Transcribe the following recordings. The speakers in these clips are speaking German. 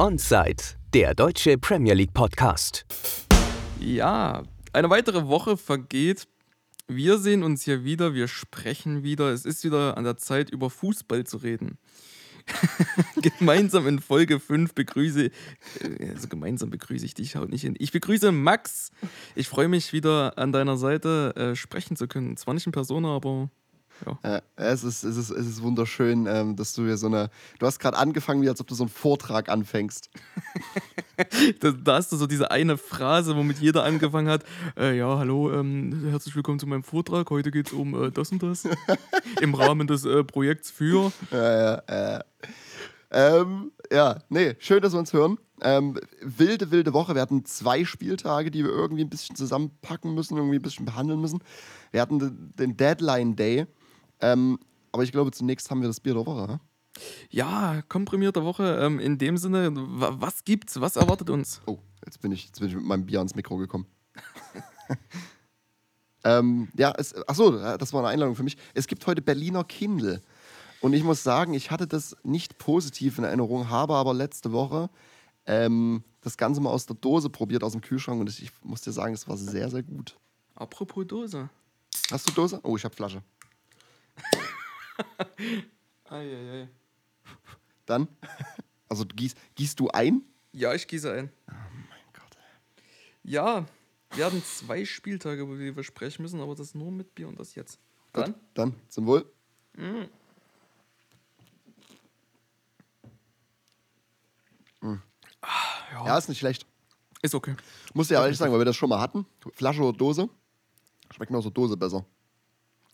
Onside, der deutsche Premier League Podcast. Ja, eine weitere Woche vergeht. Wir sehen uns hier wieder, wir sprechen wieder. Es ist wieder an der Zeit, über Fußball zu reden. gemeinsam in Folge 5 begrüße, äh, also gemeinsam begrüße ich dich, haut nicht hin. Ich begrüße Max. Ich freue mich wieder an deiner Seite äh, sprechen zu können. Zwar nicht in Person, aber ja. Äh, es, ist, es, ist, es ist wunderschön, ähm, dass du hier so eine. Du hast gerade angefangen, wie als ob du so einen Vortrag anfängst. da, da, hast du so diese eine Phrase, womit jeder angefangen hat. Äh, ja, hallo, ähm, herzlich willkommen zu meinem Vortrag. Heute geht es um äh, das und das. Im Rahmen des äh, Projekts für. Ja, ja, ähm, ja, nee, schön, dass wir uns hören. Ähm, wilde, wilde Woche. Wir hatten zwei Spieltage, die wir irgendwie ein bisschen zusammenpacken müssen, irgendwie ein bisschen behandeln müssen. Wir hatten den Deadline Day ähm, aber ich glaube, zunächst haben wir das Bier der Woche. Ja, komprimierte Woche. Ähm, in dem Sinne, was gibt's? Was erwartet uns? Oh, jetzt bin ich, jetzt bin ich mit meinem Bier ans Mikro gekommen. ähm, ja, es, achso, das war eine Einladung für mich. Es gibt heute Berliner Kindle. Und ich muss sagen, ich hatte das nicht positiv in Erinnerung, habe aber letzte Woche ähm, das Ganze mal aus der Dose probiert, aus dem Kühlschrank. Und ich muss dir sagen, es war sehr, sehr gut. Apropos Dose. Hast du Dose? Oh, ich habe Flasche. Eieiei. Dann? Also gieß, gießt du ein? Ja, ich gieße ein. Oh mein Gott. Ja, wir haben zwei Spieltage, über die wir sprechen müssen, aber das nur mit Bier und das jetzt. Dann? Gut, dann, zum Wohl. Mm. Mm. Ja. ja. ist nicht schlecht. Ist okay. Muss ja ehrlich sagen, weil wir das schon mal hatten. Flasche oder Dose. Schmeckt mir aus der Dose besser.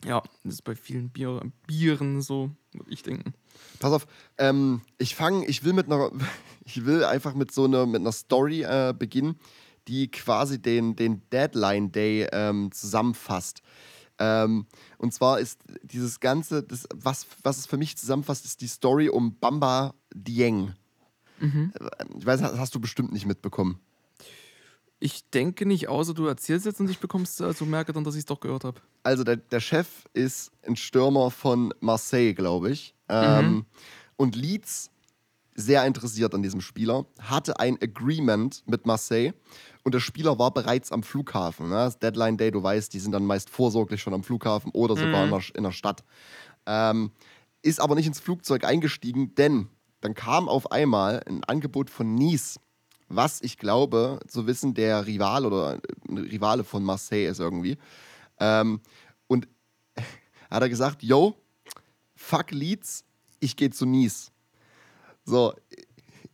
Ja, das ist bei vielen Bier, Bieren so, würde ich denken. Pass auf, ähm, ich fange, ich will mit einer, ich will einfach mit so einer, mit einer Story äh, beginnen, die quasi den, den Deadline Day ähm, zusammenfasst. Ähm, und zwar ist dieses Ganze, das, was, was es für mich zusammenfasst, ist die Story um Bamba Dieng. Mhm. Ich weiß, hast du bestimmt nicht mitbekommen. Ich denke nicht, außer du erzählst jetzt und ich bekommst, also merke dann, dass ich es doch gehört habe. Also der, der Chef ist ein Stürmer von Marseille, glaube ich. Ähm, mhm. Und Leeds, sehr interessiert an diesem Spieler, hatte ein Agreement mit Marseille und der Spieler war bereits am Flughafen. Ne? Das Deadline Day, du weißt, die sind dann meist vorsorglich schon am Flughafen oder sogar mhm. in, der, in, der, Stadt. Ähm, ist aber nicht ins Flugzeug eingestiegen, denn dann kam auf einmal ein Angebot von Nice was ich glaube zu wissen, der Rival oder Rivale von Marseille ist irgendwie. Ähm, und hat er gesagt, yo, fuck Leeds, ich gehe zu Nice. So,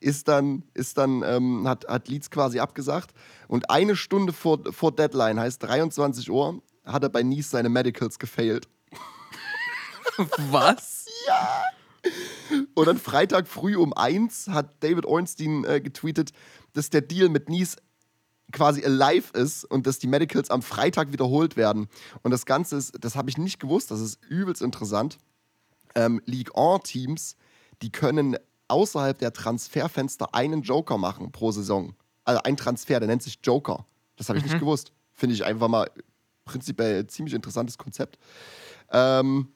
ist dann, ist dann ähm, hat, hat Leeds quasi abgesagt. Und eine Stunde vor, vor Deadline, heißt 23 Uhr, hat er bei Nice seine Medicals gefailt. Was? ja! Und dann Freitag früh um eins hat David Ornstein äh, getweetet, dass der Deal mit Nice quasi alive ist und dass die Medicals am Freitag wiederholt werden. Und das Ganze ist, das habe ich nicht gewusst, das ist übelst interessant. Ähm, League 1-Teams, die können außerhalb der Transferfenster einen Joker machen pro Saison. Also ein Transfer, der nennt sich Joker. Das habe ich mhm. nicht gewusst. Finde ich einfach mal prinzipiell ein ziemlich interessantes Konzept. Ähm,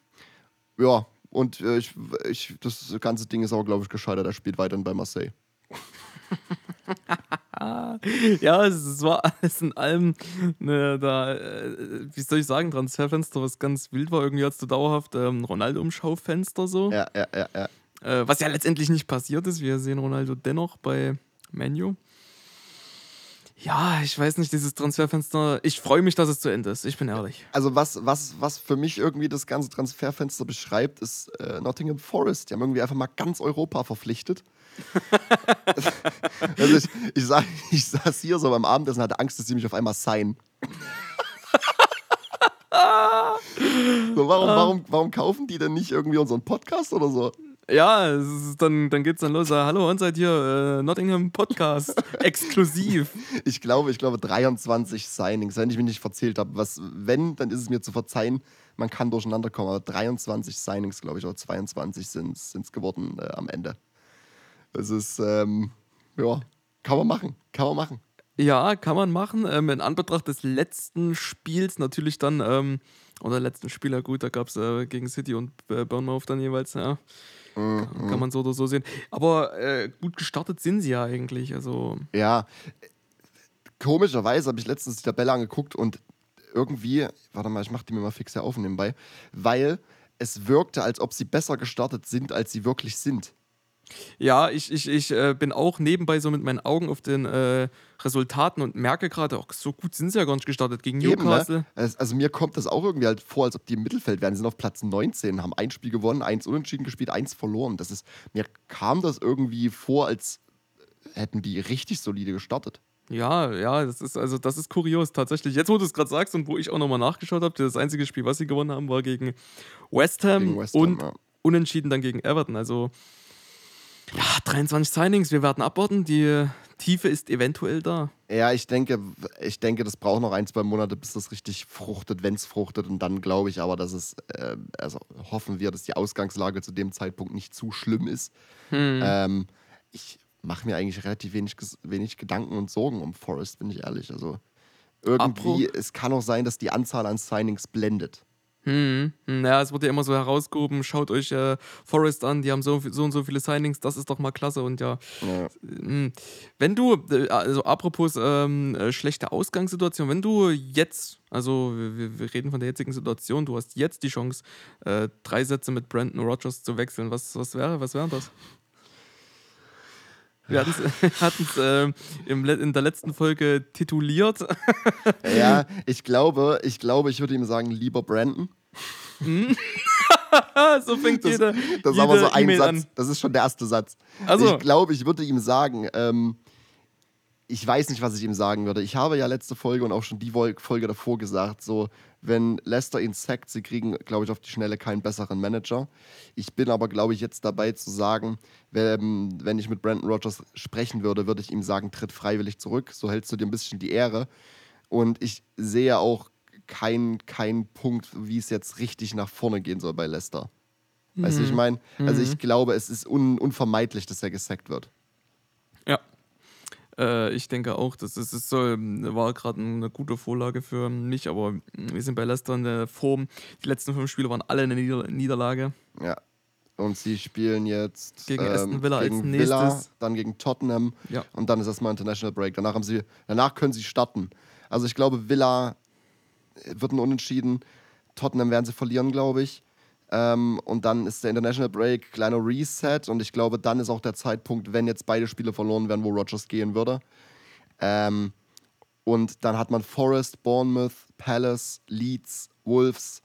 ja, und äh, ich, ich, das ganze Ding ist auch, glaube ich, gescheitert. Er spielt weiterhin bei Marseille. ja, es war alles in allem ne, da, äh, wie soll ich sagen, Transferfenster, was ganz wild war. Irgendwie hast du dauerhaft ähm, Ronaldo-Umschaufenster so. Ja, ja, ja, ja. Äh, was ja letztendlich nicht passiert ist. Wir sehen Ronaldo dennoch bei Menu. Ja, ich weiß nicht, dieses Transferfenster. Ich freue mich, dass es zu Ende ist. Ich bin ehrlich. Also, was, was, was für mich irgendwie das ganze Transferfenster beschreibt, ist äh, Nottingham Forest. Die haben irgendwie einfach mal ganz Europa verpflichtet. also ich, ich, sag, ich saß hier so beim Abendessen und hatte Angst, dass sie mich auf einmal sein. so, warum, warum, warum kaufen die denn nicht irgendwie unseren Podcast oder so? Ja, ist, dann, dann geht's dann los. Hallo, und seid hier, äh, Nottingham Podcast, exklusiv. Ich glaube, ich glaube 23 Signings, wenn ich mich nicht verzählt habe. Was, wenn, dann ist es mir zu verzeihen, man kann durcheinander kommen, aber 23 Signings, glaube ich, oder 22 sind es geworden äh, am Ende. Es ist, ähm, ja, kann man machen, kann man machen. Ja, kann man machen. Ähm, in Anbetracht des letzten Spiels natürlich dann, ähm, oder letzten Spieler, gut, da gab es äh, gegen City und äh, Bournemouth dann jeweils, ja Kann, kann man so oder so sehen. Aber äh, gut gestartet sind sie ja eigentlich. Also Ja, komischerweise habe ich letztens die Tabelle angeguckt und irgendwie, warte mal, ich mache die mir mal fix hier auf nebenbei, weil es wirkte, als ob sie besser gestartet sind, als sie wirklich sind. Ja, ich, ich, ich äh, bin auch nebenbei so mit meinen Augen auf den äh, Resultaten und merke gerade, auch so gut sind sie ja gar nicht gestartet gegen Eben, Newcastle. ne? Also also mir kommt das auch irgendwie halt vor, als ob die im Mittelfeld wären. Die sind auf Platz 19, haben ein Spiel gewonnen, eins unentschieden gespielt, eins verloren. Das ist, mir kam das irgendwie vor, als hätten die richtig solide gestartet. Ja, ja, das ist also das ist kurios tatsächlich. Jetzt, wo du es gerade sagst und wo ich auch nochmal nachgeschaut habe, das einzige Spiel, was sie gewonnen haben, war gegen West Ham, Gegen West Ham, und ja. unentschieden dann gegen Everton. Also ja, 23 Signings, wir werden abwarten. Die Tiefe ist eventuell da. Ja, ich denke, ich denke, das braucht noch ein, zwei Monate, bis das richtig fruchtet, wenn es fruchtet. Und dann glaube ich aber, dass es, äh, also hoffen wir, dass die Ausgangslage zu dem Zeitpunkt nicht zu schlimm ist. Hm. Ähm, ich mache mir eigentlich relativ wenig, wenig Gedanken und Sorgen um Forrest, bin ich ehrlich. Also irgendwie, es kann auch sein, dass die Anzahl an Signings blendet. Hm, hm, ja, es wird ja immer so herausgehoben, schaut euch äh, Forest an, die haben so, so und so viele Signings, das ist doch mal klasse und ja. Ja. hm. Wenn du, äh, also apropos ähm, äh, schlechte Ausgangssituation, wenn du jetzt, also wir, wir reden von der jetzigen Situation, du hast jetzt die Chance, äh, drei Sätze mit Brandon Rogers zu wechseln, was, was wäre was wären das? Wir hatten es äh, in der letzten Folge tituliert. Ja, ich glaube, ich glaube, ich würde ihm sagen, lieber Brandon. so fängt Das, jeder. das ist aber so ein E-Mail Satz. an. Das ist schon der erste Satz. Also. Ich glaube, ich würde ihm sagen, ähm, ich weiß nicht, was ich ihm sagen würde. Ich habe ja letzte Folge und auch schon die Folge davor gesagt, so, wenn Leicester ihn sackt, sie kriegen, glaube ich, auf die Schnelle keinen besseren Manager. Ich bin aber, glaube ich, jetzt dabei zu sagen, wenn, wenn ich mit Brandon Rogers sprechen würde, würde ich ihm sagen, tritt freiwillig zurück, so hältst du dir ein bisschen die Ehre. Und ich sehe auch keinen kein Punkt, wie es jetzt richtig nach vorne gehen soll bei Leicester. Weißt du, wie ich meine? Also ich glaube, es ist un unvermeidlich, dass er gesackt wird. Ja. Äh, ich denke auch, das ist, es soll, war gerade eine gute Vorlage für mich, aber wir sind bei Leicester in der Form. Die letzten fünf Spiele waren alle eine Nieder Niederlage. Ja. Und sie spielen jetzt ähm, Gegen Aston Villa als gegen Villa, nächstes. dann gegen Tottenham Ja. und dann ist erstmal International Break. Danach, haben sie, danach können sie starten. Also ich glaube, Villa wird ein Unentschieden. Tottenham werden sie verlieren, glaube ich. Ähm, und dann ist der International Break, kleiner Reset. Und ich glaube, dann ist auch der Zeitpunkt, wenn jetzt beide Spiele verloren werden, wo Rogers gehen würde. Ähm, und dann hat man Forest, Bournemouth, Palace, Leeds, Wolves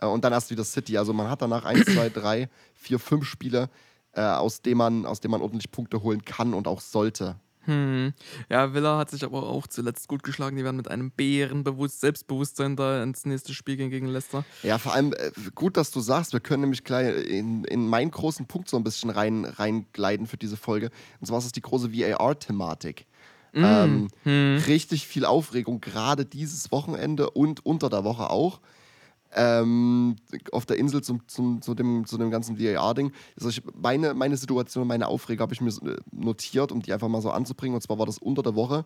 äh, und dann erst wieder City. Also man hat danach 1, 2, 3, 4, 5 Spiele, äh, aus, denen man, aus denen man ordentlich Punkte holen kann und auch sollte. Hm. Ja, Villa hat sich aber auch zuletzt gut geschlagen. Die werden mit einem Bärenbewusst Selbstbewusstsein da ins nächste Spiel gehen gegen Leicester. Ja, vor allem äh, gut, dass du sagst, wir können nämlich gleich in, in meinen großen Punkt so ein bisschen rein, reingleiten für diese Folge. Und zwar ist es die große VAR-Thematik. Ähm, Richtig viel Aufregung, gerade dieses Wochenende und unter der Woche auch. Ähm, auf der Insel zum, zum, zu, dem, zu dem ganzen VAR-Ding. Also ich, meine, meine Situation, meine Aufregung habe ich mir äh, notiert, um die einfach mal so anzubringen. Und zwar war das unter der Woche.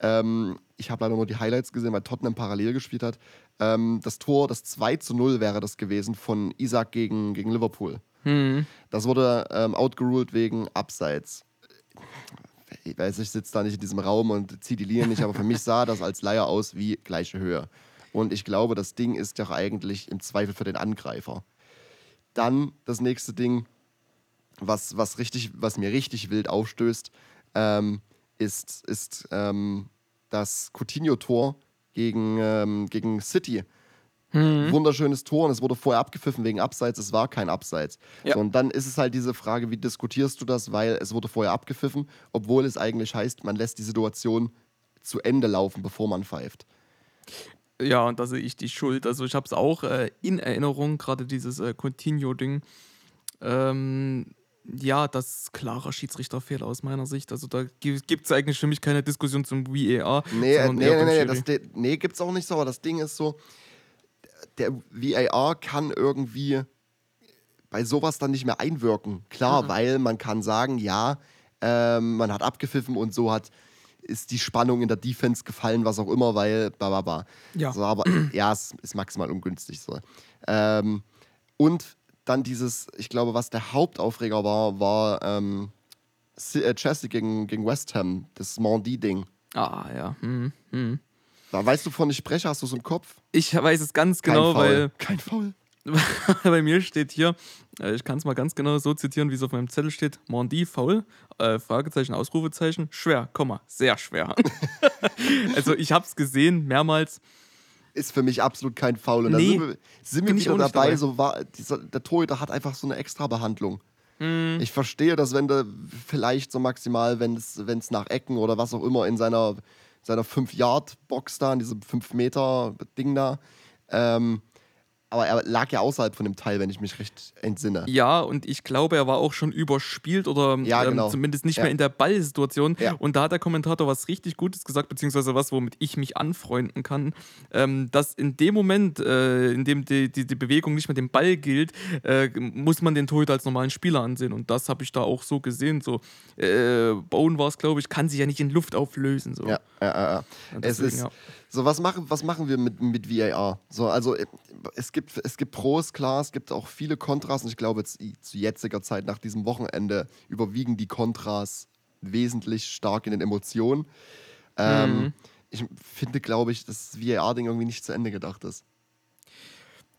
Ähm, ich habe leider nur die Highlights gesehen, weil Tottenham parallel gespielt hat. Ähm, das Tor, das 2 zu 0 wäre das gewesen von Isaac gegen, gegen Liverpool. Hm. Das wurde ähm, outgeruled wegen Abseits. Ich weiß, ich sitze da nicht in diesem Raum und ziehe die Linie nicht, aber für mich sah das als Leier aus wie gleiche Höhe. Und ich glaube, das Ding ist doch eigentlich im Zweifel für den Angreifer. Dann das nächste Ding, was, was, richtig, was mir richtig wild aufstößt, ähm, ist, ist ähm, das Coutinho-Tor gegen, ähm, gegen City. Wunderschönes Tor und es wurde vorher abgepfiffen wegen Abseits, es war kein Abseits. Ja. So, und dann ist es halt diese Frage, wie diskutierst du das, weil es wurde vorher abgepfiffen, obwohl es eigentlich heißt, man lässt die Situation zu Ende laufen, bevor man pfeift. Ja, und da sehe ich die Schuld. Also ich habe es auch äh, in Erinnerung, gerade dieses äh, Continuo-Ding. Ähm, ja, das ist klarer Schiedsrichterfehler aus meiner Sicht. Also da gibt es eigentlich für mich keine Diskussion zum VAR. Nee, äh, nee, nee, nee, das, nee, gibt's auch nicht so, aber das Ding ist so, der VAR kann irgendwie bei sowas dann nicht mehr einwirken. Klar, Mhm. weil man kann sagen, ja, ähm, man hat abgepfiffen und so hat ist die Spannung in der Defense gefallen, was auch immer, weil bla bla bla. Ja. So, aber ja, es ist maximal ungünstig so. Ähm, und dann dieses, ich glaube, was der Hauptaufreger war, war ähm, äh, Chelsea gegen, gegen West Ham, das Mondi-Ding. Ah, ja. Hm, hm. Da weißt du, wovon ich spreche, hast du es im Kopf? Ich weiß es ganz Kein genau, Foul. weil Kein Foul. bei mir steht hier, äh, ich kann es mal ganz genau so zitieren, wie es auf meinem Zettel steht: Mondi faul, äh, Fragezeichen, Ausrufezeichen, schwer, Komma, sehr schwer. also ich habe es gesehen, mehrmals. Ist für mich absolut kein Foul. Und da Nee, sind wir, sind wir nicht dabei. dabei. So war, dieser, der Torhüter hat einfach so eine extra Behandlung. Hm. Ich verstehe, dass wenn der vielleicht so maximal, wenn es wenn es nach Ecken oder was auch immer in seiner, seiner 5-Yard-Box da, in diesem 5-Meter-Ding da, ähm, aber er lag ja außerhalb von dem Teil, wenn ich mich recht entsinne. Ja, und ich glaube, er war auch schon überspielt oder Ja, ähm, genau. zumindest nicht Ja. mehr in der Ballsituation. Ja. Und da hat der Kommentator was richtig Gutes gesagt, beziehungsweise was, womit ich mich anfreunden kann, ähm, dass in dem Moment, äh, in dem die, die, die Bewegung nicht mehr dem Ball gilt, äh, muss man den Torhüter als normalen Spieler ansehen. Und das habe ich da auch so gesehen. So, äh, Bone war es, glaube ich, kann sich ja nicht in Luft auflösen. So. Ja, ja, ja. Und Es deswegen, ist, ja. So was machen, was machen wir mit, mit VAR? So, also äh, es gibt, es gibt Pros, klar, es gibt auch viele Kontras und ich glaube, jetzt, zu jetziger Zeit nach diesem Wochenende überwiegen die Kontras wesentlich stark in den Emotionen. Ähm, Mhm. Ich finde, glaube ich, dass das VAR-Ding irgendwie nicht zu Ende gedacht ist.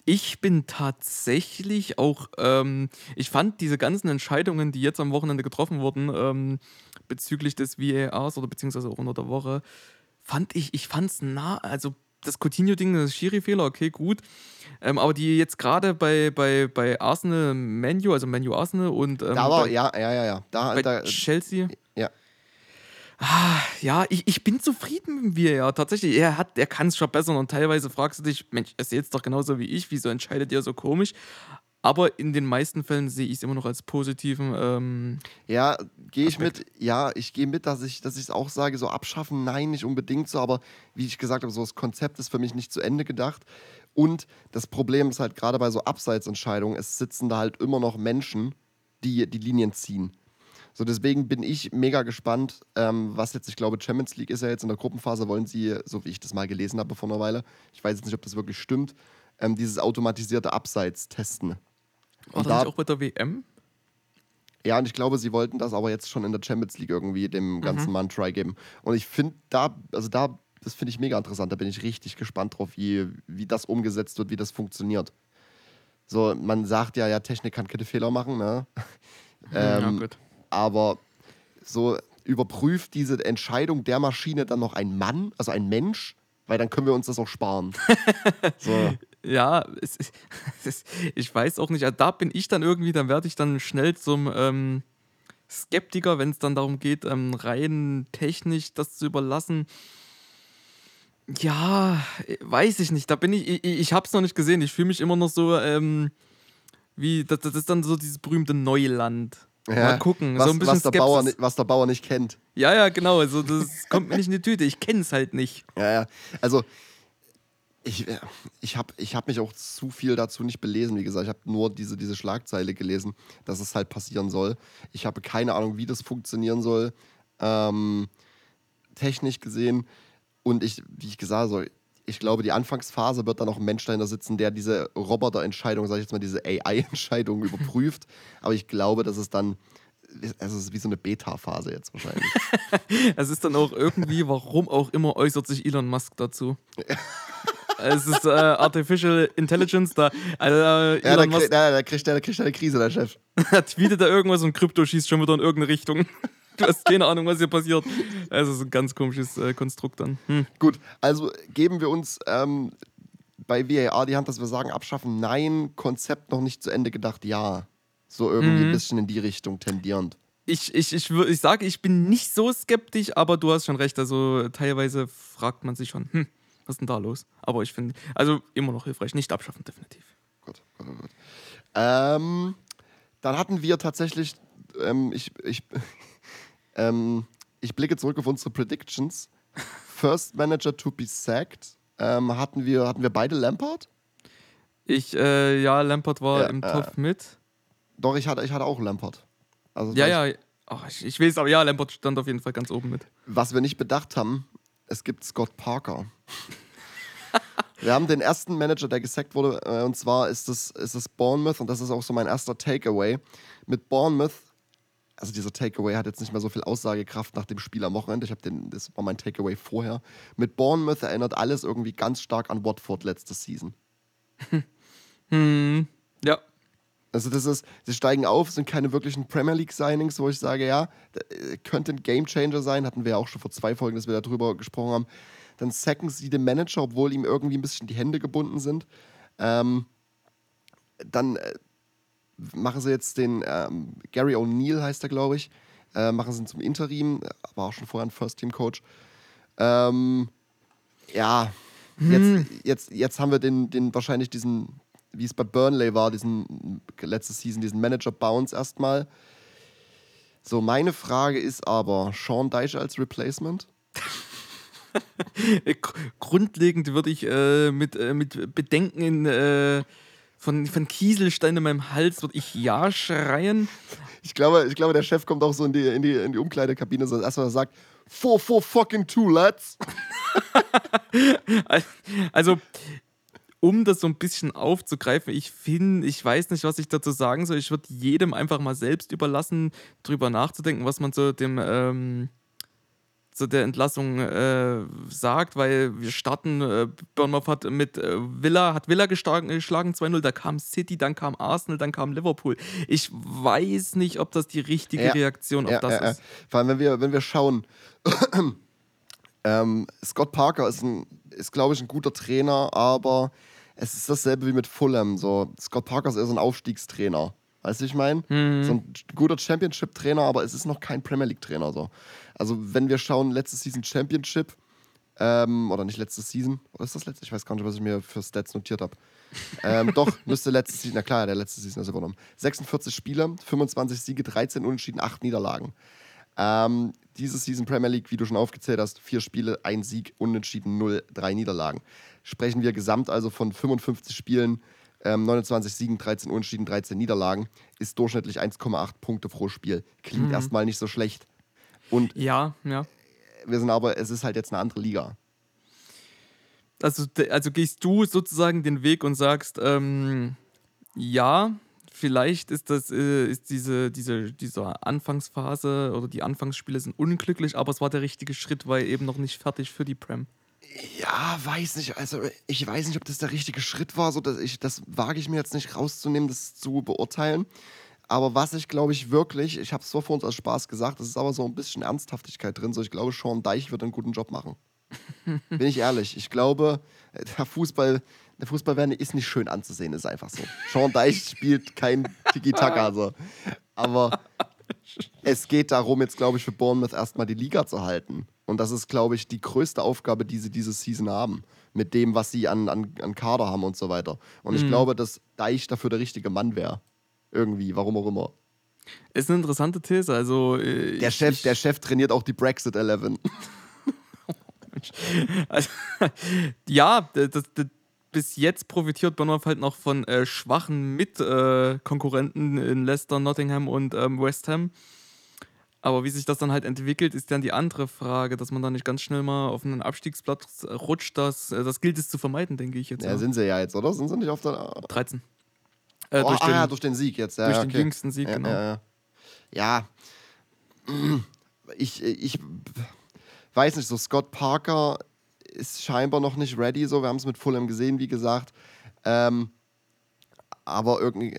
Ich bin tatsächlich auch, ähm, ich fand diese ganzen Entscheidungen, die jetzt am Wochenende getroffen wurden, ähm, bezüglich des VARs oder beziehungsweise auch unter der Woche, fand ich, ich fand es nah, also das Coutinho-Ding, das Schiri-Fehler, okay, gut. Ähm, aber die jetzt gerade bei, bei, bei Arsenal Menu, also Menu Arsenal und ähm, da war, bei, ja, ja, ja, ja. Da, bei da, Chelsea. ja. Ah, ja, ich, ich bin zufrieden mit mir, ja. Tatsächlich, er, hat, er kann es verbessern und teilweise fragst du dich, Mensch, er seht es doch genauso wie ich, wieso entscheidet ihr so komisch? Aber in den meisten Fällen sehe ich es immer noch als positiven. Ähm, Ja, gehe ich Aspekt. mit. Ja, ich gehe mit, dass ich dass ich es auch sage, so abschaffen, nein, nicht unbedingt so, aber wie ich gesagt habe, so das Konzept ist für mich nicht zu Ende gedacht. Und das Problem ist halt gerade bei so Abseitsentscheidungen, es sitzen da halt immer noch Menschen, die die Linien ziehen. So, deswegen bin ich mega gespannt, ähm, was jetzt, ich glaube, Champions League ist ja jetzt in der Gruppenphase, wollen sie, so wie ich das mal gelesen habe vor einer Weile, ich weiß jetzt nicht, ob das wirklich stimmt, ähm, dieses automatisierte Abseits testen. War das da- nicht auch bei der WM? Ja, und ich glaube, sie wollten das aber jetzt schon in der Champions League irgendwie dem ganzen Mann Try geben. Und ich finde da, also da, das finde ich mega interessant. Da bin ich richtig gespannt drauf, wie, wie das umgesetzt wird, wie das funktioniert. So, man sagt ja, ja, Technik kann keine Fehler machen, ne? ja, Ähm, gut. aber so überprüft diese Entscheidung der Maschine dann noch ein Mann, also ein Mensch, weil dann können wir uns das auch sparen. so. Ja, es, es, ich weiß auch nicht. also Da bin ich dann irgendwie, dann werde ich dann schnell zum ähm, Skeptiker, wenn es dann darum geht, ähm, rein technisch das zu überlassen. Ja, weiß ich nicht. Da bin ich, ich, ich habe es noch nicht gesehen. Ich fühle mich immer noch so, ähm, wie, das, das ist dann so dieses berühmte Neuland. Mal gucken, was, so ein bisschen was, der Bauer, Skepsis. was der Bauer nicht kennt. Ja, ja, genau. Also das kommt mir nicht in die Tüte. Ich kenne es halt nicht. Ja, ja. Also, ich, äh, ich habe ich hab mich auch zu viel dazu nicht belesen. Wie gesagt, ich habe nur diese, diese Schlagzeile gelesen, dass es halt passieren soll. Ich habe keine Ahnung, wie das funktionieren soll. Ähm, technisch gesehen. Und ich, wie ich gesagt habe, ich glaube, die Anfangsphase wird dann noch ein Mensch dahinter sitzen, der diese Roboterentscheidung, sage ich jetzt mal, diese AI-Entscheidung überprüft. Aber ich glaube, dass es dann, es ist wie so eine Beta-Phase jetzt wahrscheinlich. Es ist dann auch irgendwie, warum auch immer, äußert sich Elon Musk dazu. es ist äh, Artificial Intelligence, da also, äh, ja, da, krieg, da, da, kriegt da kriegt er eine Krise, der Chef. tweetet da irgendwas und Krypto schießt schon wieder in irgendeine Richtung. Du hast keine Ahnung, was hier passiert. Es ist ein ganz komisches äh, Konstrukt dann. Hm. Gut, also geben wir uns ähm, bei VAR die Hand, dass wir sagen, abschaffen, nein, Konzept noch nicht zu Ende gedacht, ja. So irgendwie Mhm. ein bisschen in die Richtung tendierend. Ich, ich, ich, ich sage, ich bin nicht so skeptisch, aber du hast schon recht. Also teilweise fragt man sich schon, hm, was ist denn da los? Aber ich finde, also immer noch hilfreich. Nicht abschaffen, definitiv. Gut, gut, gut. Ähm, dann hatten wir tatsächlich, ähm, ich, ich, ähm, ich blicke zurück auf unsere Predictions. First Manager to be sacked. Ähm, hatten, wir, hatten wir beide Lampard? Ich, äh, ja, Lampard war Ja, im äh, Topf mit. Doch, ich hatte, ich hatte auch Lampard. Also Ja, ja. Oh, ich, ich weiß, aber ja, Lampard stand auf jeden Fall ganz oben mit. Was wir nicht bedacht haben, es gibt Scott Parker. Wir haben den ersten Manager, der gesackt wurde, äh, und zwar ist das, ist das Bournemouth, und das ist auch so mein erster Takeaway. Mit Bournemouth, also dieser Takeaway hat jetzt nicht mehr so viel Aussagekraft nach dem Spiel am Wochenende. Ich habe den, das war mein Takeaway vorher. Mit Bournemouth erinnert alles irgendwie ganz stark an Watford letzte Season. Hm, ja. Also das ist, sie steigen auf, sind keine wirklichen Premier League Signings, wo ich sage, ja, äh, könnte ein Game Changer sein. Hatten wir ja auch schon vor zwei Folgen, dass wir darüber gesprochen haben. Dann sacken sie den Manager, obwohl ihm irgendwie ein bisschen die Hände gebunden sind. Ähm, dann äh, machen sie jetzt den ähm, Gary O'Neill heißt er, glaube ich. Äh, machen sie ihn zum Interim, war auch schon vorher ein First-Team-Coach. Ähm, ja, jetzt, jetzt, jetzt haben wir den, den wahrscheinlich diesen, wie es bei Burnley war, diesen letzte Season, diesen Manager-Bounce erstmal. So, meine Frage ist aber, Sean Dyche als Replacement? Gr- Grundlegend würde ich äh, mit, äh, mit Bedenken in, äh, von, von Kieselstein in meinem Hals, würde ich Ja schreien. Ich glaube, ich glaube, der Chef kommt auch so in die, in die, in die Umkleidekabine, so erstmal sagt, four, four fucking two, lads. Also, um das so ein bisschen aufzugreifen, ich finde, ich weiß nicht, was ich dazu sagen soll. Ich würde jedem einfach mal selbst überlassen, drüber nachzudenken, was man so dem ähm, zu der Entlassung äh, sagt, weil wir starten, äh, Bournemouth hat mit äh, Villa, hat Villa geschlagen, geschlagen 2-0, da kam City, dann kam Arsenal, dann kam Liverpool. Ich weiß nicht, ob das die richtige Ja. Reaktion auf Ja, das ja, ja. ist. Vor allem, wenn wir, wenn wir schauen, ähm, Scott Parker ist, ein, ist glaube ich, ein guter Trainer, aber es ist dasselbe wie mit Fulham. So. Scott Parker ist eher so ein Aufstiegstrainer. Weißt du, ich meine? So ein guter Championship-Trainer, aber es ist noch kein Premier League-Trainer. So. Also, wenn wir schauen, letzte Season Championship, ähm, oder nicht letzte Season, oder ist das letzte? Ich weiß gar nicht, was ich mir für Stats notiert habe. ähm, doch, müsste letzte Season, na klar, der letzte Season ist übernommen. 46 Spiele, 25 Siege, 13 Unentschieden, 8 Niederlagen. Ähm, diese Season Premier League, wie du schon aufgezählt hast, vier Spiele, ein Sieg, Unentschieden, 0, drei Niederlagen. Sprechen wir gesamt also von 55 Spielen, ähm, 29 Siegen, 13 Unentschieden, 13 Niederlagen, ist durchschnittlich 1,8 Punkte pro Spiel. Klingt erstmal nicht so schlecht. Und Ja, ja. wir sind aber, es ist halt jetzt eine andere Liga. Also, also gehst du sozusagen den Weg und sagst, ähm, ja, vielleicht ist das, äh, ist diese, diese, diese Anfangsphase oder die Anfangsspiele sind unglücklich, aber es war der richtige Schritt, weil eben noch nicht fertig für die Prem. Ja, weiß nicht. Also ich weiß nicht, ob das der richtige Schritt war. So, dass ich, das wage ich mir jetzt nicht rauszunehmen, das zu beurteilen. Aber was ich glaube ich wirklich, ich habe es zwar vor uns als Spaß gesagt, es ist aber so ein bisschen Ernsthaftigkeit drin. So, ich glaube, Sean Deich wird einen guten Job machen. Bin ich ehrlich. Ich glaube, der Fußball, der Fußball ist nicht schön anzusehen, ist einfach so. Sean Deich spielt kein Tiki-Taka. So. Aber es geht darum, jetzt glaube ich, für Bournemouth erstmal die Liga zu halten. Und das ist, glaube ich, die größte Aufgabe, die sie diese Season haben. Mit dem, was sie an, an, an Kader haben und so weiter. Und ich glaube, dass Deich dafür der richtige Mann wäre. Irgendwie, warum auch immer. Ist eine interessante These. Also, äh, Der ich- Chef, ich, der Chef trainiert auch die Brexit 11. Also, ja, das, das, bis jetzt profitiert Bournemouth halt noch von äh, schwachen Mitkonkurrenten in Leicester, Nottingham und ähm, West Ham. Aber wie sich das dann halt entwickelt, ist dann die andere Frage, dass man da nicht ganz schnell mal auf einen Abstiegsplatz rutscht. Das, äh, das gilt es zu vermeiden, denke ich jetzt. Ja, Ja, sind sie ja jetzt, oder? Sind sie nicht auf der. 13. Äh, oh, durch ah, den, ja, durch den Sieg jetzt. Ja, durch ja, den okay. jüngsten Sieg, ja, genau. Ja, ja. ja. Ich, ich weiß nicht, so Scott Parker ist scheinbar noch nicht ready. So, wir haben es mit Fulham gesehen, wie gesagt. Ähm, aber irgendwie,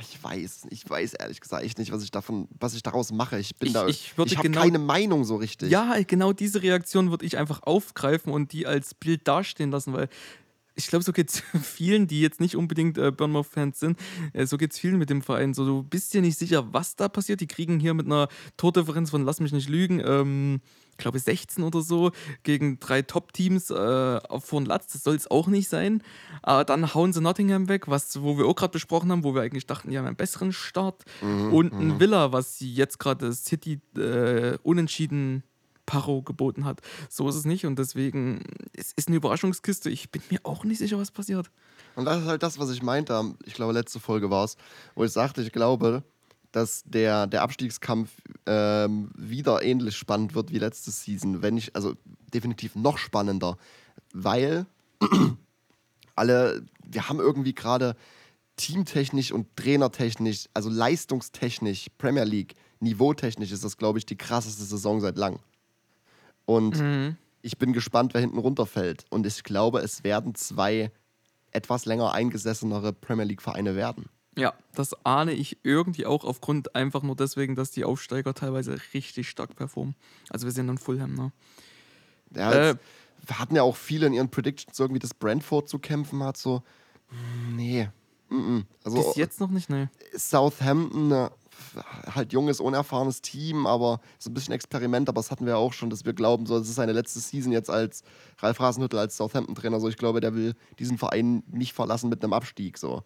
ich weiß, ich weiß ehrlich gesagt echt nicht, was ich davon, was ich daraus mache. Ich bin Ich- da, ich würde habe genau- keine Meinung so richtig. Ja, genau diese Reaktion würde ich einfach aufgreifen und die als Bild dastehen lassen, weil ich glaube, so geht es vielen, die jetzt nicht unbedingt äh, Bournemouth-Fans sind, äh, so geht es vielen mit dem Verein. So, du bist dir nicht sicher, was da passiert. Die kriegen hier mit einer Tordifferenz von, lass mich nicht lügen, ähm, ich glaube 16 oder so, gegen drei Top-Teams äh, auf vor den Latz. Das soll es auch nicht sein. Aber dann hauen sie Nottingham weg, was, wo wir auch gerade besprochen haben, wo wir eigentlich dachten, die haben einen besseren Start. und ein Villa, was sie jetzt gerade City äh, unentschieden Paro geboten hat. So ist es nicht und deswegen, es ist eine Überraschungskiste. Ich bin mir auch nicht sicher, was passiert. Und das ist halt das, was ich meinte. Ich glaube, letzte Folge war es, wo ich sagte, ich glaube, dass der, der Abstiegskampf ähm, wieder ähnlich spannend wird wie letzte Season. Wenn nicht, also definitiv noch spannender. Weil Alle, wir haben irgendwie gerade teamtechnisch und trainertechnisch, also leistungstechnisch, Premier League, niveautechnisch ist das, glaube ich, die krasseste Saison seit langem. Und Mhm. ich bin gespannt, wer hinten runterfällt. Und ich glaube, es werden zwei etwas länger eingesessenere Premier League-Vereine werden. Ja, das ahne ich irgendwie auch aufgrund einfach nur deswegen, dass die Aufsteiger teilweise richtig stark performen. Also wir sehen dann Fulham, ne? Ja, Äh, hatten ja auch viele in ihren Predictions irgendwie, dass Brentford zu kämpfen hat. So, nee. Mm-mm. Also Bis jetzt noch nicht, ne? Southampton, äh, halt junges, unerfahrenes Team, aber so ein bisschen Experiment. Aber das hatten wir auch schon, dass wir glauben, so, das ist seine letzte Season jetzt als Ralf Hasenhüttl als Southampton-Trainer. So, ich glaube, der will diesen Verein nicht verlassen mit einem Abstieg. So.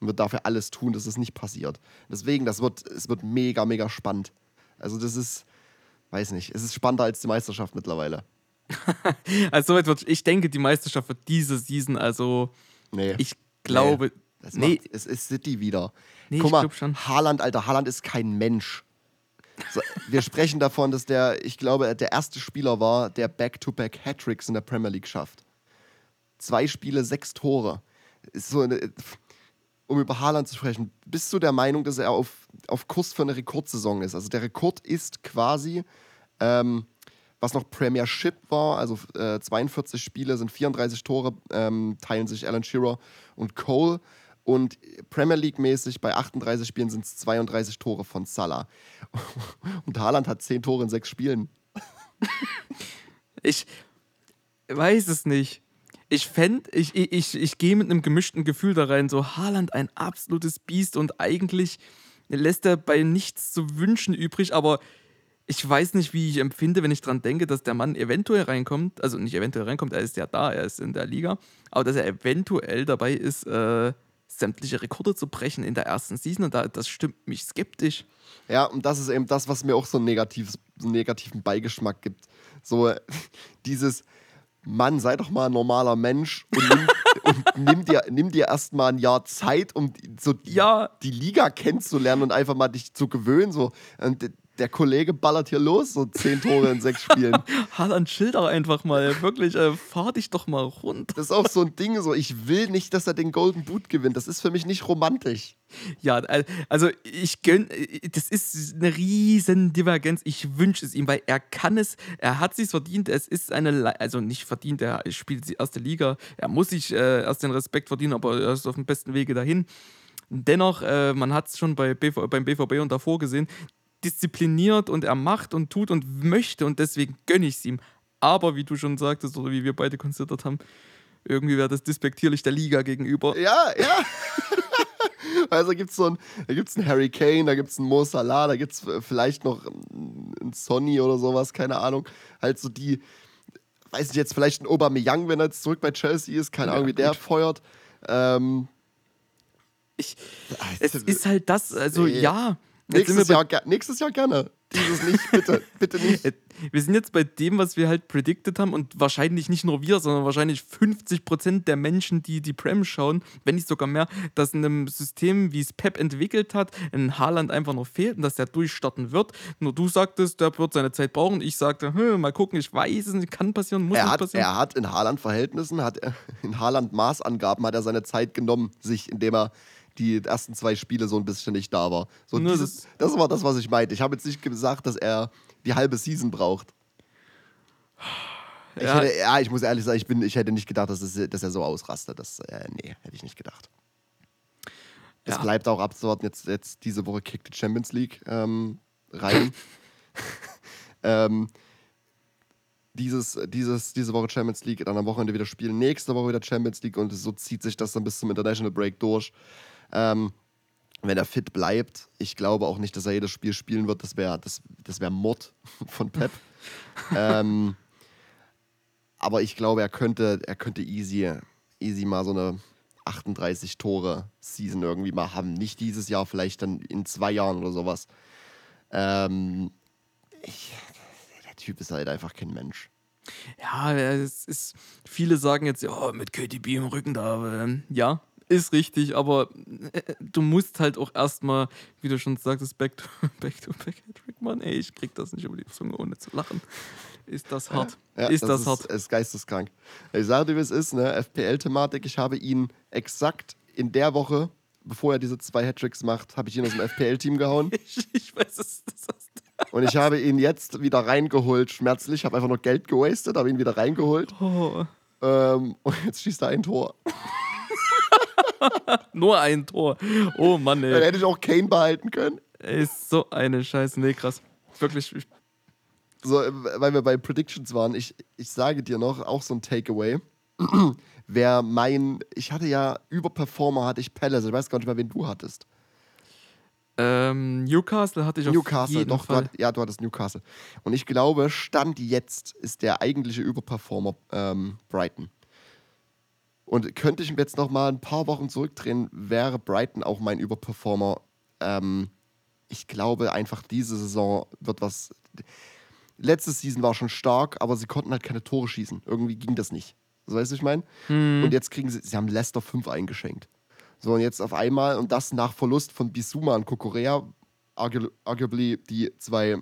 Und wird dafür alles tun, dass es nicht passiert. Deswegen, das wird, es wird mega, mega spannend. Also, das ist, weiß nicht, es ist spannender als die Meisterschaft mittlerweile. Also ich denke, die Meisterschaft wird diese Season, also Nee. ich glaube, Es, nee, macht, es ist City wieder. Nee, Guck ich mal. Haaland, Alter, Haaland ist kein Mensch. So, wir sprechen davon, dass der, ich glaube, der erste Spieler war, der Back-to-Back Hattricks in der Premier League schafft. Zwei Spiele, sechs Tore. Ist so eine, um über Haaland zu sprechen, bist du der Meinung, dass er auf, auf Kurs für eine Rekordsaison ist? Also der Rekord ist quasi, ähm, was noch Premiership war, also äh, 42 Spiele sind 34 Tore, ähm, teilen sich Alan Shearer und Cole. Und Premier League-mäßig bei 38 Spielen sind es 32 Tore von Salah. Und Haaland hat 10 Tore in 6 Spielen. ich weiß es nicht. Ich fände, ich, ich, ich, ich gehe mit einem gemischten Gefühl da rein. So, Haaland ein absolutes Biest und eigentlich lässt er bei nichts zu wünschen übrig, aber ich weiß nicht, wie ich empfinde, wenn ich dran denke, dass der Mann eventuell reinkommt, also nicht eventuell reinkommt, er ist ja da, er ist in der Liga, aber dass er eventuell dabei ist, äh, sämtliche Rekorde zu brechen in der ersten Season und da, das stimmt mich skeptisch. Ja, und das ist eben das, was mir auch so, ein negatives, so einen negativen Beigeschmack gibt. So dieses, Mann, sei doch mal ein normaler Mensch und nimm, und nimm dir, nimm dir erstmal ein Jahr Zeit, um so die, Ja. die Liga kennenzulernen und einfach mal dich zu gewöhnen. So. Und der Kollege ballert hier los, so zehn Tore in sechs Spielen. Haaland, chill doch einfach mal, wirklich, äh, fahr dich doch mal runter. Das ist auch so ein Ding, so ich will nicht, dass er den Golden Boot gewinnt. Das ist für mich nicht romantisch. Ja, äh, also ich gönn, äh, das ist eine riesen Divergenz. Ich wünsche es ihm, weil er kann es, er hat sich verdient. Es ist eine, also nicht verdient, er spielt die erste Liga. Er muss sich äh, erst den Respekt verdienen, aber er ist auf dem besten Wege dahin. Dennoch, äh, man hat es schon bei BV, beim BVB und davor gesehen, diszipliniert und er macht und tut und möchte und deswegen gönne ich es ihm. Aber wie du schon sagtest oder wie wir beide konzertiert haben, irgendwie wäre das despektierlich der Liga gegenüber. Ja, ja. Also gibt es so ein, da gibt's einen Harry Kane, da gibt es einen Mo Salah, da gibt es vielleicht noch einen Sonny oder sowas, keine Ahnung. Halt so die, weiß nicht, jetzt vielleicht ein Aubameyang, wenn er jetzt zurück bei Chelsea ist, keine Ja, Ahnung, wie der gut. feuert. Ähm, Ich, es ist halt das, also Nee. ja. Nächstes, Jahr, nächstes Jahr gerne. Dieses nicht, bitte, bitte nicht. Äh, Wir sind jetzt bei dem, was wir halt predicted haben und wahrscheinlich nicht nur wir, sondern wahrscheinlich 50% der Menschen, die die Prem schauen, wenn nicht sogar mehr, dass in einem System, wie es Pep entwickelt hat, ein Haaland einfach noch fehlt und dass der durchstarten wird. Nur du sagtest, der wird seine Zeit brauchen. Ich sagte, hm, mal gucken, ich weiß es kann passieren, muss Er hat, passieren. er hat in Haaland-Verhältnissen, hat er, in Haaland-Maßangaben hat er seine Zeit genommen, sich, indem er die ersten zwei Spiele so ein bisschen nicht da war. So Nur dieses, das war das, was ich meinte. Ich habe jetzt nicht gesagt, dass er die halbe Season braucht. Ich Ja. hätte, ja, ich muss ehrlich sagen, ich, bin, ich hätte nicht gedacht, dass, es, dass er so ausrastet. Das, äh, nee, hätte ich nicht gedacht. Es Ja. bleibt auch abzuwarten. Jetzt, jetzt diese Woche kickt die Champions League ähm, rein. ähm, dieses, dieses, diese Woche Champions League, dann am Wochenende wieder spielen, nächste Woche wieder Champions League und so zieht sich das dann bis zum International Break durch. Ähm, wenn er fit bleibt, ich glaube auch nicht, dass er jedes Spiel spielen wird. Das wäre das, das wär Mord von Pep. ähm, aber ich glaube, er könnte, er könnte easy, easy mal so eine 38 Tore Season irgendwie mal haben. Nicht dieses Jahr, vielleicht dann in zwei Jahren oder sowas. Ähm, ich, der Typ ist halt einfach kein Mensch. Ja, es ist, viele sagen jetzt, ja, mit KDB im Rücken da, ähm, ja, Ist richtig, aber äh, du musst halt auch erstmal, wie du schon sagtest, back to back, to back Hattrick, Mann, ey, ich krieg das nicht über die Zunge, ohne zu lachen. Ist das hart. Ja, ist das, ist, hart. ist geisteskrank. Ich sage dir, wie es ist, ne? FPL-Thematik. Ich habe ihn exakt in der Woche, bevor er diese zwei Hattricks macht, habe ich ihn aus dem FPL-Team gehauen. Ich, ich weiß es. Das hast Und ich habe ihn jetzt wieder reingeholt, schmerzlich. Ich habe einfach nur Geld gewastet, habe ihn wieder reingeholt. oh, Ähm, und jetzt schießt er ein Tor. nur ein Tor. Oh Mann, Dann ey. hätte ich auch Kane behalten können. ey. Ist so eine Scheiße. Nee, krass. Wirklich. Ich, So, äh, weil wir bei Predictions waren, ich, ich sage dir noch, auch so ein Takeaway. Wer mein, ich hatte ja Überperformer, hatte ich Palace. Ich weiß gar nicht mehr, wen du hattest. ähm, Newcastle hatte ich auf Newcastle, jeden doch, du Fall. hat, ja, du hattest Newcastle. Und ich glaube, Stand jetzt ist der eigentliche Überperformer ähm, Brighton. Und könnte ich jetzt noch mal ein paar Wochen zurückdrehen, wäre Brighton auch mein Überperformer. Ähm, ich glaube einfach, diese Saison wird was. Letzte Season war schon stark, aber sie konnten halt keine Tore schießen. Irgendwie ging das nicht. So weißt du, was ich meine? Hm. Und jetzt kriegen sie, sie haben Leicester 5 eingeschenkt. So, und jetzt auf einmal, und das nach Verlust von Bisuma und Kokorea, argu arguably die zwei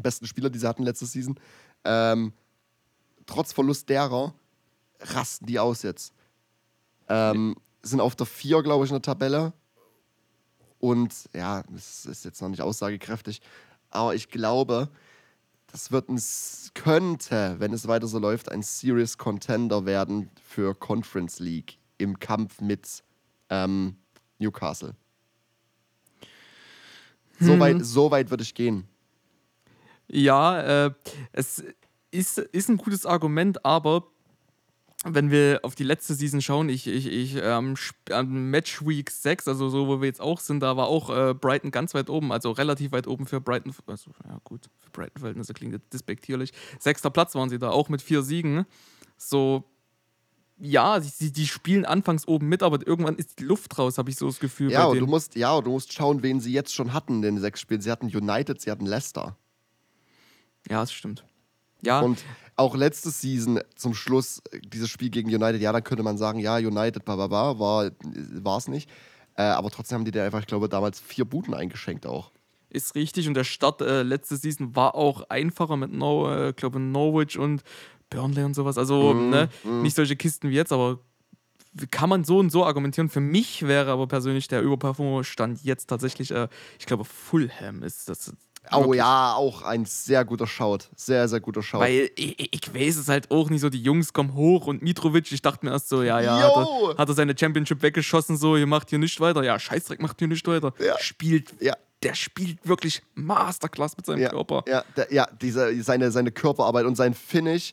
besten Spieler, die sie hatten letzte Season, ähm, trotz Verlust derer rasten die aus jetzt. Ähm, sind auf der 4, glaube ich, in der Tabelle. Und ja, das ist jetzt noch nicht aussagekräftig, aber ich glaube, das wird ein, könnte, wenn es weiter so läuft, ein Serious Contender werden für Conference League im Kampf mit ähm, Newcastle. So Hm. weit, so weit würde ich gehen. Ja, äh, es ist, ist ein gutes Argument, aber wenn wir auf die letzte Season schauen, ich, ich, ich ähm, am Match Week 6, also so, wo wir jetzt auch sind, da war auch äh, Brighton ganz weit oben, also relativ weit oben für Brighton, also ja gut, für Brighton-Verhältnisse klingt jetzt despektierlich. Sechster Platz waren sie da, auch mit vier Siegen. So, ja, die, die spielen anfangs oben mit, aber irgendwann ist die Luft raus, habe ich so das Gefühl. Ja, und du musst, ja, und du musst schauen, wen sie jetzt schon hatten in den sechs Spielen. Sie hatten United, sie hatten Leicester. ja, das stimmt. Ja, Und auch letzte Season zum Schluss, dieses Spiel gegen United, ja, dann könnte man sagen, ja, United, bla bla bla, war es nicht. Äh, aber trotzdem haben die da einfach, ich glaube, damals vier Buden eingeschenkt auch. Ist richtig und der Start äh, letzte Season war auch einfacher mit no, äh, glaube Norwich und Burnley und sowas. Also Mhm, ne, nicht solche Kisten wie jetzt, aber kann man so und so argumentieren. Für mich wäre aber persönlich der Überperformer Stand jetzt tatsächlich, äh, ich glaube Fulham ist das. Oh wirklich. ja, auch ein sehr guter Shout. Sehr, sehr guter Shout. Weil ich, ich weiß es halt auch nicht so, die Jungs kommen hoch und Mitrovic, ich dachte mir erst so, ja, ja, hat er, hat er seine Championship weggeschossen, so, ihr macht hier nicht weiter. Ja, Scheißdreck macht hier nicht weiter. Ja. Spielt, Ja. der spielt wirklich Masterclass mit seinem ja, Körper. Ja, der, ja diese, seine, seine Körperarbeit und sein Finish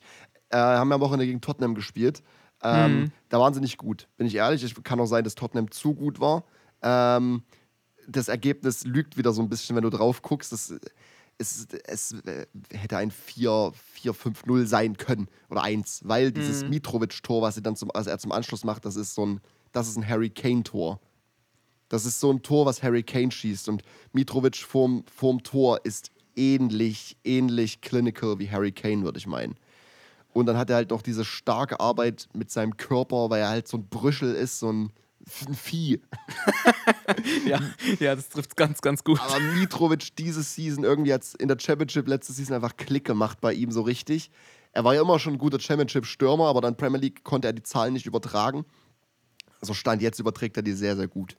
äh, haben ja am Wochenende gegen Tottenham gespielt. Ähm, Mhm. Da waren sie nicht gut, bin ich ehrlich. Es kann auch sein, dass Tottenham zu gut war. Ähm, das Ergebnis lügt wieder so ein bisschen, wenn du drauf guckst. Das, es, es hätte ein 4-5-0 sein können oder 1, weil dieses Mhm. Mitrovic-Tor, was, zum, was er zum Anschluss macht, das ist so ein, das ist ein Harry Kane-Tor. Das ist so ein Tor, was Harry Kane schießt. Und Mitrovic vorm, vorm Tor ist ähnlich, ähnlich clinical wie Harry Kane, würde ich meinen. Und dann hat er halt noch diese starke Arbeit mit seinem Körper, weil er halt so ein Brüschel ist, so ein, ein Vieh. Ja, ja das trifft ganz, ganz gut. Aber Mitrovic diese Season irgendwie jetzt in der Championship letzte Season einfach Klick gemacht bei ihm so richtig. Er war ja immer schon ein guter Championship-Stürmer, aber dann Premier League konnte er die Zahlen nicht übertragen. Also Stand jetzt überträgt er die sehr, sehr gut.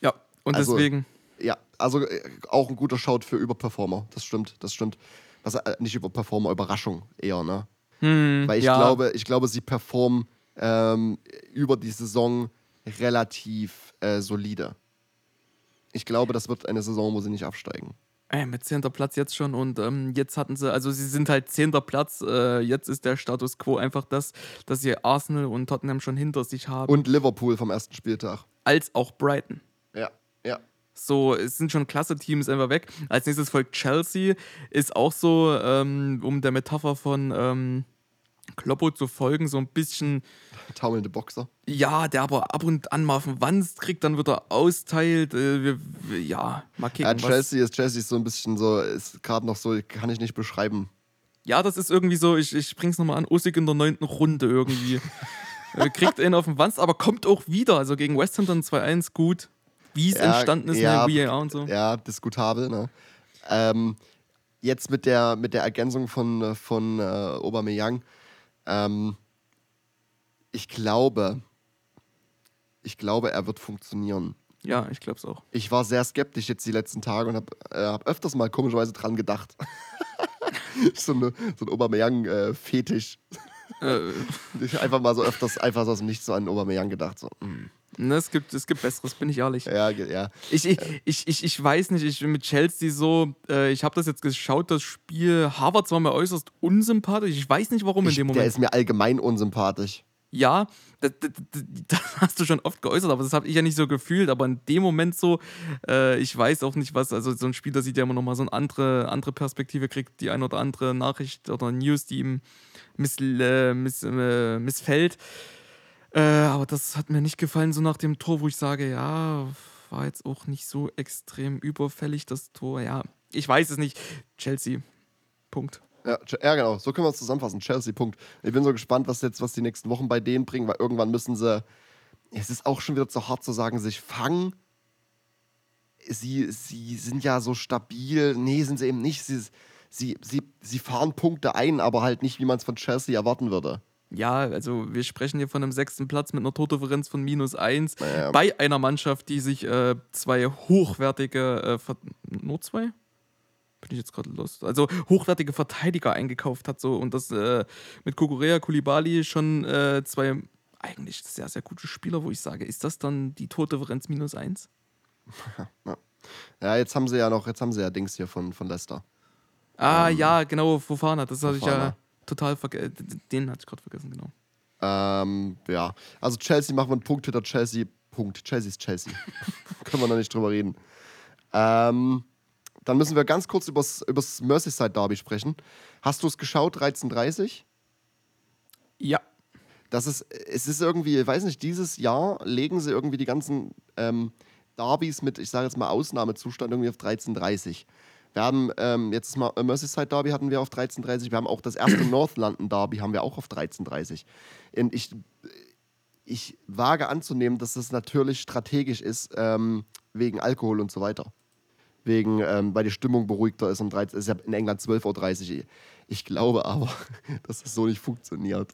Ja, und Also- deswegen. Ja, also äh, auch ein guter Shout für Überperformer. Das stimmt, das stimmt. Was, äh, nicht Überperformer, Überraschung eher, ne? Hm, Weil ich ja, glaube, ich glaube, sie performen ähm, über die Saison relativ äh, solide. Ich glaube, das wird eine Saison, wo sie nicht absteigen. Ey, mit 10. Platz jetzt schon und ähm, jetzt hatten sie, also sie sind halt 10. Platz, äh, jetzt ist der Status quo einfach das, dass sie Arsenal und Tottenham schon hinter sich haben, Und Liverpool vom ersten Spieltag. als auch Brighton. Ja, ja. So, es sind schon klasse Teams einfach weg. Als nächstes folgt Chelsea, ist auch so, ähm, um der Metapher von ähm, Kloppo zu folgen, so ein bisschen, Taumelnde Boxer. ja, der aber ab und an mal auf den Wanst kriegt, dann wird er austeilt. Äh, wir, wir, ja, mal kicken. Ja, Chelsea ist Chelsea ist so ein bisschen so, ist gerade noch so, kann ich nicht beschreiben. Ja, das ist irgendwie so, ich, ich bring's nochmal an, Ussig in der neunten Runde irgendwie. kriegt einen auf den Wanst, aber kommt auch wieder. Also gegen West Ham dann 2-1 gut. Wie es Ja, entstanden ist ja, in der VAR und so. Ja, diskutabel. Ne? Ähm, jetzt mit der, mit der Ergänzung von, äh, von äh, Aubameyang. Ähm, ich glaube, ich glaube, er wird funktionieren. Ja, ich glaube es auch. Ich war sehr skeptisch jetzt die letzten Tage und habe äh, hab öfters mal komischerweise dran gedacht. so, eine, so ein Aubameyang-Fetisch. Äh, ich einfach mal so öfters einfach so aus dem Nichts so an Aubameyang gedacht. So, mm. Ne, es, gibt, es gibt Besseres, bin ich ehrlich. ja, ja. Ich, ich, ich, ich, ich weiß nicht, ich bin mit Chelsea so, äh, ich habe das jetzt geschaut, das Spiel. Harvard war mir äußerst unsympathisch. Ich weiß nicht warum in dem der Moment. ist mir allgemein unsympathisch. ja, das, das, das, das hast du schon oft geäußert, aber das habe ich ja nicht so gefühlt. Aber in dem Moment so, äh, ich weiß auch nicht, was, also so ein Spieler sieht ja immer nochmal so eine andere, andere Perspektive, kriegt die ein oder andere Nachricht oder News, die ihm miss, äh, miss, äh, missfällt. Äh, aber das hat mir nicht gefallen, so nach dem Tor, wo ich sage, ja, war jetzt auch nicht so extrem überfällig, das Tor. Ja, ich weiß es nicht. Chelsea. Punkt. Ja, ja, genau. So können wir es zusammenfassen. Chelsea, Punkt. Ich bin so gespannt, was jetzt, was die nächsten Wochen bei denen bringen, weil irgendwann müssen sie. Es ist auch schon wieder zu hart zu sagen, sich fangen. Sie, sie sind ja so stabil. Nee, sind sie eben nicht. Sie, sie, sie, sie fahren Punkte ein, aber halt nicht, wie man es von Chelsea erwarten würde. Ja, also wir sprechen hier von einem sechsten Platz mit einer Tordifferenz von minus eins Naja. bei einer Mannschaft, die sich äh, zwei hochwertige, äh, nur zwei? Bin ich jetzt gerade los? Also hochwertige Verteidiger eingekauft hat so und das äh, mit Kukurea, Kulibali schon äh, zwei eigentlich sehr, sehr gute Spieler, wo ich sage, ist das dann die Tordifferenz minus eins? Ja, jetzt haben sie ja noch, jetzt haben sie ja Dings hier von, von Leicester. Ah, ja, genau, Fofana, das hatte ich ja. Total vergessen. Den hatte ich gerade vergessen, genau. Ähm, ja, also Chelsea machen wir einen Punkt hinter Chelsea. Punkt. Chelsea ist Chelsea. Können wir noch nicht drüber reden. Ähm, dann müssen wir ganz kurz übers, übers Merseyside Derby sprechen. Hast du es geschaut, 13.30 Ja. Das ist, es ist irgendwie, ich weiß nicht, dieses Jahr legen sie irgendwie die ganzen ähm, Derbys mit, ich sage jetzt mal Ausnahmezustand irgendwie auf 13.30 Wir haben ähm, jetzt mal Merseyside Derby hatten wir auf 13.30 Wir haben auch das erste North London Derby haben wir auch auf 13.30 Und ich, ich wage anzunehmen, dass das natürlich strategisch ist, ähm, wegen Alkohol und so weiter. Wegen, ähm, weil die Stimmung beruhigter ist um 13, ist ja in England 12.30 Uhr. Ich glaube aber, dass das so nicht funktioniert.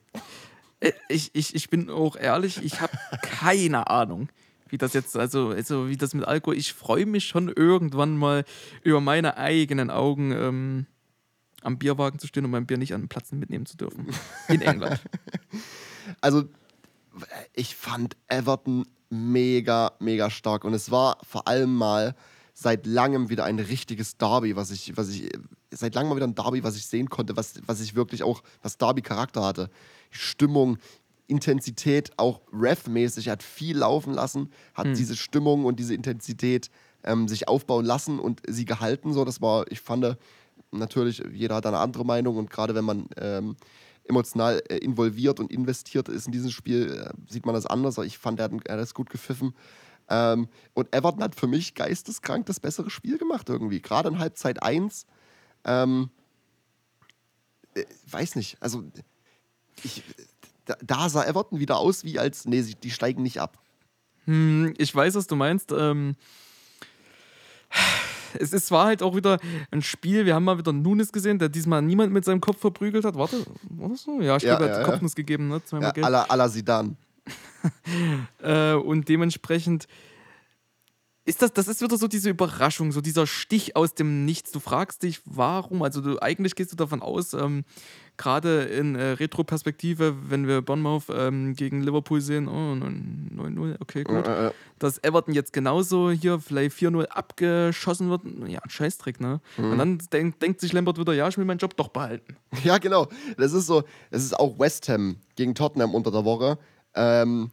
Äh, Ich, ich, ich bin auch ehrlich, ich habe keine Ahnung, wie das jetzt, also, also wie das mit Alkohol. Ich freue mich schon irgendwann mal über meine eigenen Augen ähm, am Bierwagen zu stehen und mein Bier nicht an den Platz mitnehmen zu dürfen. In England. also ich fand Everton mega, mega stark. Und es war vor allem mal seit langem wieder ein richtiges Derby, was ich, was ich, seit langem mal wieder ein Derby, was ich sehen konnte, was, was ich wirklich auch, was Derby-Charakter hatte. Stimmung, Intensität, auch Ref-mäßig, er hat viel laufen lassen, hat diese Stimmung und diese Intensität ähm, sich aufbauen lassen und sie gehalten. So, das war, ich fand, natürlich, jeder hat eine andere Meinung und gerade wenn man ähm, emotional äh, involviert und investiert ist in dieses Spiel, äh, sieht man das anders. Ich fand, er hat, er hat das gut gepfiffen. Ähm, und Everton hat für mich geisteskrank das bessere Spiel gemacht irgendwie. Gerade in Halbzeit 1. Ähm, äh, weiß nicht, also ich, da, sah Everton wieder aus wie als, nee, die steigen nicht ab. Hm, ich weiß, was du meinst. Ähm, es ist zwar halt auch wieder ein Spiel, wir haben mal wieder Nunes gesehen, der diesmal niemand mit seinem Kopf verprügelt hat. Warte, war das so? Ja, ich Ja, glaube, er hat ja, ja. Kopfnuss gegeben, ne? Zweimal Ja, la, à la Zidane. Äh, und dementsprechend ist das, das ist wieder so diese Überraschung, so dieser Stich aus dem Nichts. Du fragst dich, warum? Also du, eigentlich gehst du davon aus, ähm, gerade in äh, Retro-Perspektive, wenn wir Bournemouth ähm, gegen Liverpool sehen, oh, 9-0, okay, gut. Äh, äh, Dass Everton jetzt genauso hier vielleicht 4-0 abgeschossen wird, ja, ein Scheißdreck, ne? Und dann denk, denkt sich Lambert wieder, ja, ich will meinen Job doch behalten. Ja, genau. Das ist so, das ist auch West Ham gegen Tottenham unter der Woche. Ähm,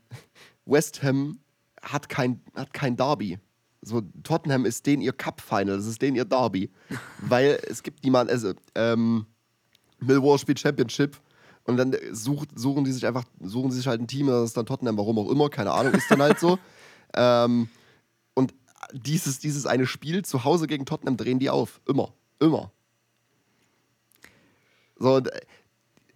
West Ham hat kein, hat kein Derby. So, Tottenham ist denen ihr Cup-Final, das ist denen ihr Derby. Weil es gibt niemanden, also ähm, Millwall spielt Championship und dann sucht, suchen die sich einfach, suchen sie sich halt ein Team, das ist dann Tottenham, warum auch immer, keine Ahnung, ist dann halt so. ähm, und dieses, dieses eine Spiel zu Hause gegen Tottenham drehen die auf. Immer. Immer. So, und äh,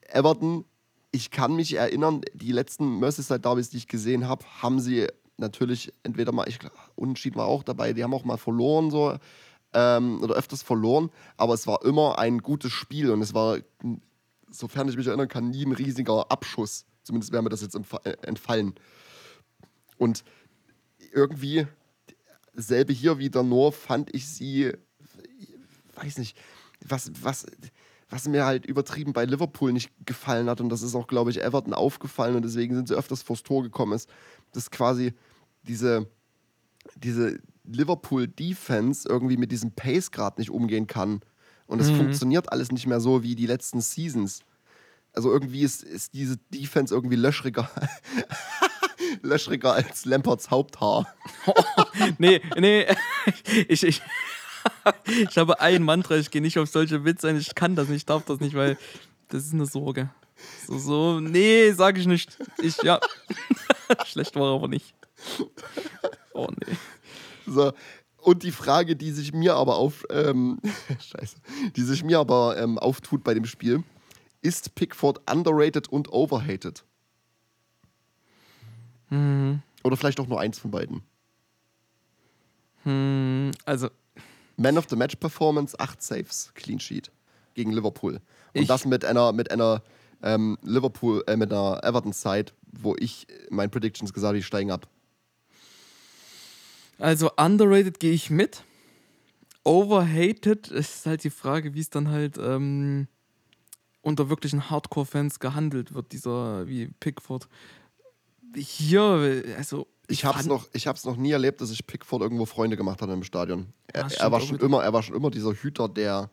Everton, ich kann mich erinnern, die letzten Merseyside-Derbys, die ich gesehen habe, haben sie natürlich entweder mal, ich glaub, Unentschieden war auch dabei, die haben auch mal verloren, so, ähm, oder öfters verloren, aber es war immer ein gutes Spiel und es war, sofern ich mich erinnern kann, nie ein riesiger Abschuss. Zumindest wäre mir das jetzt äh, entfallen. Und irgendwie, selbe hier wieder, nur fand ich sie, weiß nicht, was, was, was mir halt übertrieben bei Liverpool nicht gefallen hat, und das ist auch, glaube ich, Everton aufgefallen und deswegen sind sie öfters vors Tor gekommen, ist, dass quasi diese, diese Liverpool-Defense irgendwie mit diesem Pace gerade nicht umgehen kann. Und es mhm. funktioniert alles nicht mehr so wie die letzten Seasons. Also irgendwie ist, ist diese Defense irgendwie löschriger. löschriger als Lamperts Haupthaar. Nee, nee. Ich, ich, ich habe ein Mantra, ich gehe nicht auf solche Witze ein, ich kann das nicht, ich darf das nicht, weil das ist eine Sorge. So, so, nee, sag ich nicht. Ich, ja. Schlecht war aber nicht. Oh nee. So, und die Frage, die sich mir aber auf, ähm, scheiße, die sich mir aber ähm, auftut bei dem Spiel, ist Pickford underrated und overhated? Mhm. Oder vielleicht auch nur eins von beiden. Hm, also. Man of the Match Performance, acht Saves, Clean Sheet gegen Liverpool. Und das mit einer, mit einer ähm, Liverpool, äh, mit einer Everton-Side, wo ich mein Predictions gesagt habe, die steigen ab. Also underrated gehe ich mit. Overhated ist halt die Frage, wie es dann halt ähm, unter wirklichen Hardcore-Fans gehandelt wird, dieser wie Pickford. Hier, also. Ich, ich habe es noch, noch nie erlebt, dass ich Pickford irgendwo Freunde gemacht habe im Stadion. Er, er war schon immer, er war schon immer dieser Hüter, der,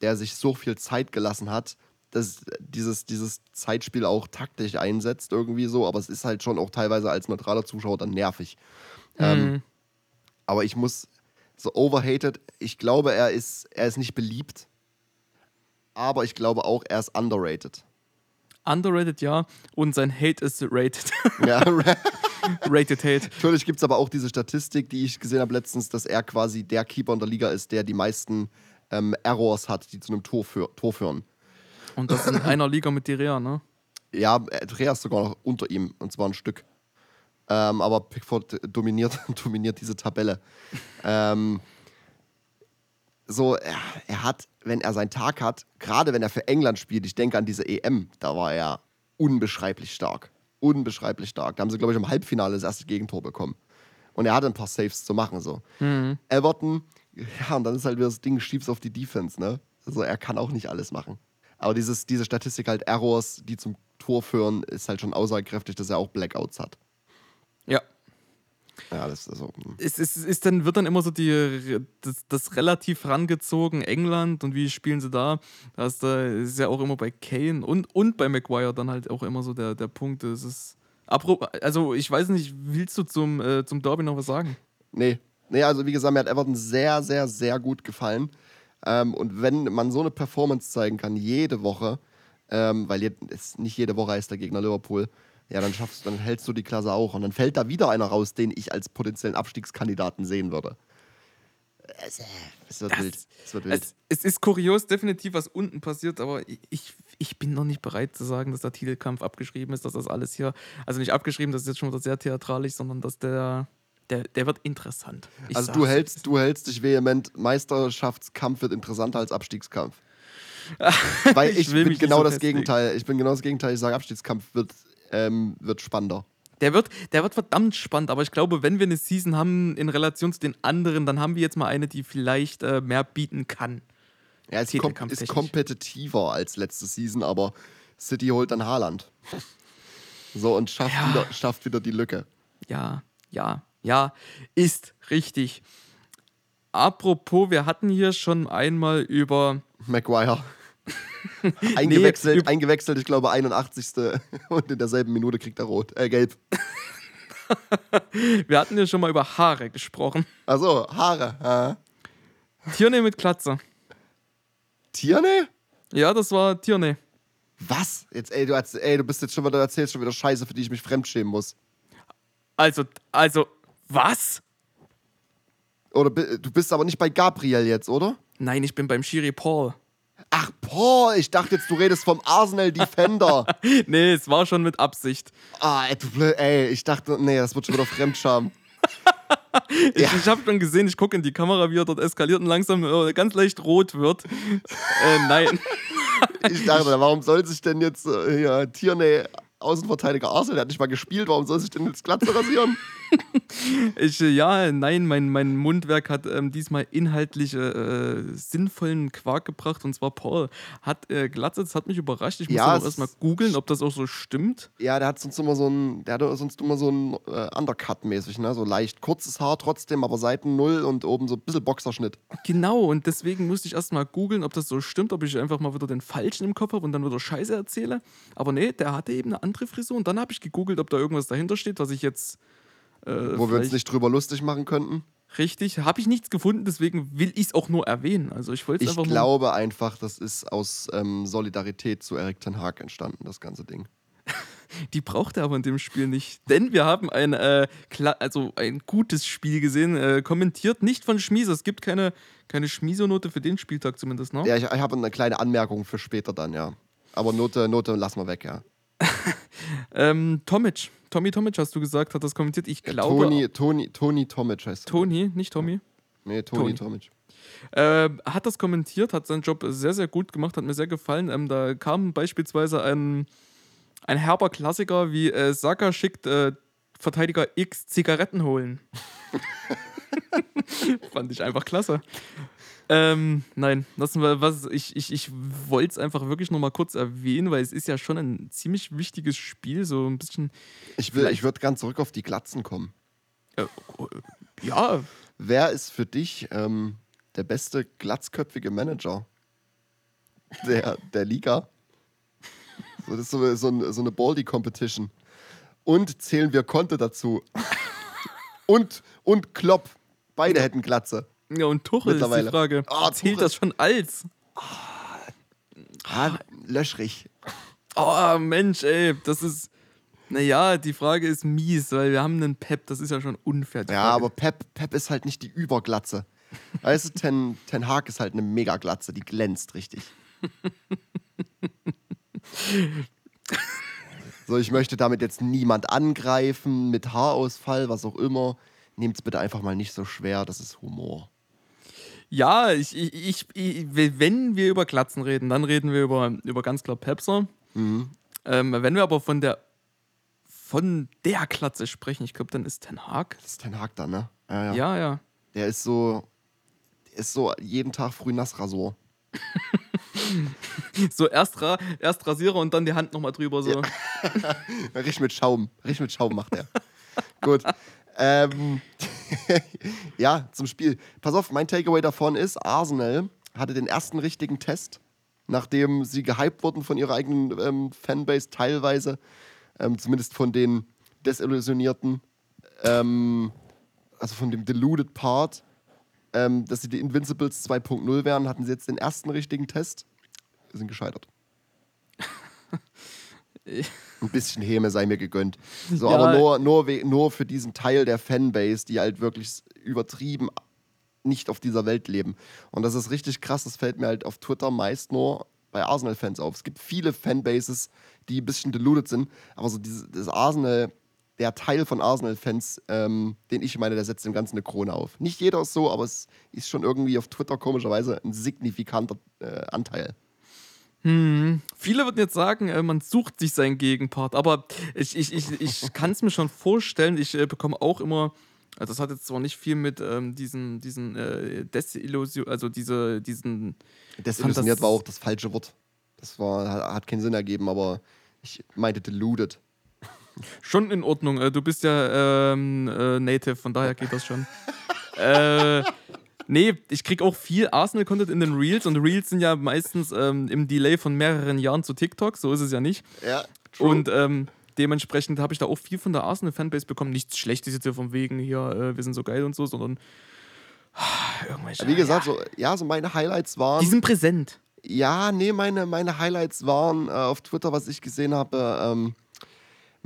der sich so viel Zeit gelassen hat, dass dieses, dieses Zeitspiel auch taktisch einsetzt, irgendwie so, aber es ist halt schon auch teilweise als neutraler Zuschauer dann nervig. Mhm. Ähm, aber ich muss so overhated, ich glaube, er ist, er ist nicht beliebt, aber ich glaube auch, er ist underrated. Underrated, ja, und sein Hate ist rated. Ja, rated Hate. Natürlich gibt es aber auch diese Statistik, die ich gesehen habe letztens, dass er quasi der Keeper in der Liga ist, der die meisten ähm, Errors hat, die zu einem Tor, für, Tor führen. Und das in einer Liga mit Direa, ne? Ja, Direa ist sogar noch unter ihm, und zwar ein Stück. Ähm, aber Pickford dominiert, dominiert diese Tabelle. ähm, so, er, er, hat, wenn er seinen Tag hat, gerade wenn er für England spielt, ich denke an diese EM, da war er unbeschreiblich stark. Unbeschreiblich stark. Da haben sie, glaube ich, im Halbfinale das erste Gegentor bekommen. Und er hatte ein paar Saves zu machen. So. Mhm. Everton, ja, und dann ist halt wieder das Ding, schiebst auf die Defense, ne? Also er kann auch nicht alles machen. Aber dieses, diese Statistik halt Errors, die zum Tor führen, ist halt schon aussagekräftig, dass er auch Blackouts hat. Ja. Ja, das ist so. Hm. Es ist, ist dann, wird dann immer so die, das, das relativ rangezogen, England und wie spielen sie da? Das ist ja auch immer bei Kane und, und bei Maguire dann halt auch immer so der, der Punkt. Es ist. Also, ich weiß nicht, willst du zum, äh, zum Derby noch was sagen? Nee. Nee, also wie gesagt, mir hat Everton sehr, sehr, sehr gut gefallen. Ähm, und wenn man so eine Performance zeigen kann, jede Woche, ähm, weil jetzt nicht jede Woche ist der Gegner Liverpool, ja, dann schaffst dann hältst du die Klasse auch. Und dann fällt da wieder einer raus, den ich als potenziellen Abstiegskandidaten sehen würde. Es, äh, es wird das, wild. Es, wird wild. Es, es, ist kurios, definitiv, was unten passiert, aber ich, ich bin noch nicht bereit zu sagen, dass der Titelkampf abgeschrieben ist, dass das alles hier, also nicht abgeschrieben, das ist jetzt schon wieder sehr theatralisch, sondern dass der, der, der wird interessant. Ich also du hältst, du hältst dich vehement, Meisterschaftskampf wird interessanter als Abstiegskampf. Weil ich, ich bin genau so das Gegenteil. Ich bin genau das Gegenteil. Ich sage, Abstiegskampf wird ähm, wird spannender. Der wird, der wird verdammt spannend, aber ich glaube, wenn wir eine Season haben in Relation zu den anderen, dann haben wir jetzt mal eine, die vielleicht äh, mehr bieten kann. Ja, es kom ist kompetitiver als letzte Season, aber City holt dann Haaland. so und schafft, ja. wieder, schafft wieder die Lücke. Ja, ja, ja, ist richtig. Apropos, wir hatten hier schon einmal über Maguire. eingewechselt, nee, eingewechselt, ich glaube 81. und in derselben Minute kriegt er rot, äh, gelb. Wir hatten ja schon mal über Haare gesprochen. Achso, Haare. Äh. Tierney mit Klatze. Tierney? Ja, das war Tierney. Was? Jetzt, ey, du, ey, du bist jetzt schon wieder, du erzählst schon wieder Scheiße, für die ich mich fremdschämen muss. Also, also, was? Oder du bist aber nicht bei Gabriel jetzt, oder? Nein, ich bin beim Shiri Paul. Ach, Paul, ich dachte jetzt, du redest vom Arsenal Defender. nee, es war schon mit Absicht. Ah, ey, du blöd, ey, ich dachte, nee, das wird schon wieder Fremdscham. Ich, ich habe schon gesehen, ich gucke in die Kamera, wie er dort eskaliert und langsam äh, ganz leicht rot wird. Äh, nein. Ich dachte, warum soll sich denn jetzt äh, hier Tierney Außenverteidiger Arsenal, der hat nicht mal gespielt, warum soll sich denn jetzt Glatze rasieren? Ich, äh, ja, nein, mein, mein Mundwerk hat ähm, diesmal inhaltlich äh, sinnvollen Quark gebracht und zwar Paul hat äh, Glatze, das hat mich überrascht. Ich muss Ja, auch erstmal googeln, ob das auch so stimmt. Ja, der hat sonst immer so ein, der hat sonst immer so ein äh, Undercut-mäßig, ne? So leicht kurzes Haar trotzdem, aber Seiten null und oben so ein bisschen Boxerschnitt. Genau, und deswegen musste ich erstmal googeln, ob das so stimmt, ob ich einfach mal wieder den Falschen im Kopf habe und dann wieder Scheiße erzähle. Aber nee, der hatte eben eine andere Frisur und dann habe ich gegoogelt, ob da irgendwas dahinter steht, was ich jetzt. Äh, Wo wir uns nicht drüber lustig machen könnten. Richtig, habe ich nichts gefunden, deswegen will ich es auch nur erwähnen. Also ich wollte es Ich einfach glaube einfach, das ist aus ähm, Solidarität zu Erik Ten Hag entstanden, das ganze Ding. Die braucht er aber in dem Spiel nicht. Denn wir haben ein, äh, also ein gutes Spiel gesehen, äh, kommentiert nicht von Schmieso. Es gibt keine, keine Schmieso-Note für den Spieltag zumindest, ne? Ja, ich, ich habe eine kleine Anmerkung für später dann, ja. Aber Note, Note lassen wir weg, ja. Ähm, Tomic, Tommy Tomic hast du gesagt, hat das kommentiert. Ich glaube. Toni, Toni, Toni Tomic heißt er. Toni, nicht Tommy. Nee, Toni, Toni. Tomic. Äh, hat das kommentiert, hat seinen Job sehr, sehr gut gemacht, hat mir sehr gefallen. Ähm, da kam beispielsweise ein, ein herber Klassiker wie äh, Saka schickt äh, Verteidiger X Zigaretten holen. Fand ich einfach klasse. Ähm, nein, lassen wir was. Ich, ich, ich wollte es einfach wirklich nochmal kurz erwähnen, weil es ist ja schon ein ziemlich wichtiges Spiel, so ein bisschen. Ich, will- ich würde ganz zurück auf die Glatzen kommen. Äh, ja, Wer ist für dich ähm, der beste glatzköpfige Manager der, der Liga? So, das ist so, so, so eine Baldy-Competition. Und zählen wir Konte dazu. und, und Klopp. Beide hätten Glatze. Ja, und Tuchel ist die. Frage. Ah, Zählt das schon als? Ah, löschrig. Oh, Mensch, ey, das ist. Naja, die Frage ist mies, weil wir haben einen Pep, das ist ja schon unfair. Ja, aber Pep, Pep ist halt nicht die Überglatze. Weißt du, Ten, Ten Hag ist halt eine Megaglatze, die glänzt richtig. So, ich möchte damit jetzt niemand angreifen, mit Haarausfall, was auch immer. Nehmt es bitte einfach mal nicht so schwer, das ist Humor. Ja, ich, ich, ich, ich, wenn wir über Glatzen reden, dann reden wir über, über ganz klar Pepser. Mhm. Ähm, wenn wir aber von der von der Glatze sprechen, ich glaube, dann ist Ten Hag. Das ist Ten Hag dann, ne? Ja, ja. Ja, ja. Der ist so, der ist so jeden Tag früh Nassrasur. So erst, ra erst Rasierer und dann die Hand nochmal drüber. So. Richtig mit Schaum. Richtig mit Schaum macht er. Gut. Ähm, ja, zum Spiel. Pass auf, mein Takeaway davon ist, Arsenal hatte den ersten richtigen Test, nachdem sie gehypt wurden von ihrer eigenen ähm, Fanbase teilweise, ähm, zumindest von den Desillusionierten, ähm, also von dem Deluded Part, ähm, dass sie die Invincibles 2.0 wären, hatten sie jetzt den ersten richtigen Test, sind gescheitert. Ein bisschen Häme sei mir gegönnt. So, Ja. aber nur, nur, nur für diesen Teil der Fanbase, die halt wirklich übertrieben nicht auf dieser Welt leben. Und das ist richtig krass, das fällt mir halt auf Twitter meist nur bei Arsenal-Fans auf. Es gibt viele Fanbases, die ein bisschen deluded sind, aber so dieses, das Arsenal, der Teil von Arsenal-Fans, ähm, den ich meine, der setzt dem Ganzen eine Krone auf. Nicht jeder ist so, aber es ist schon irgendwie auf Twitter komischerweise ein signifikanter äh, Anteil. Viele würden jetzt sagen, äh, man sucht sich seinen Gegenpart, aber ich, ich, ich, ich kann es mir schon vorstellen, ich äh, bekomme auch immer, also das hat jetzt zwar nicht viel mit ähm, diesen, diesen äh, Desillusion, also diese, diesen, Desillusioniert das- war auch das falsche Wort. Das war, hat, hat keinen Sinn ergeben, aber ich meinte deluded. schon in Ordnung. Äh, du bist ja ähm, äh, Native, von daher geht das schon. äh, nee, ich krieg auch viel Arsenal-Content in den Reels und Reels sind ja meistens ähm, im Delay von mehreren Jahren zu TikTok, so ist es ja nicht. Ja, Und ähm, dementsprechend habe ich da auch viel von der Arsenal-Fanbase bekommen. Nichts Schlechtes jetzt hier von wegen hier, äh, wir sind so geil und so, sondern ah, irgendwelche. wie gesagt, so, ja, so meine Highlights waren. Die sind präsent. Ja, nee, meine, meine Highlights waren äh, auf Twitter, was ich gesehen habe. Ähm,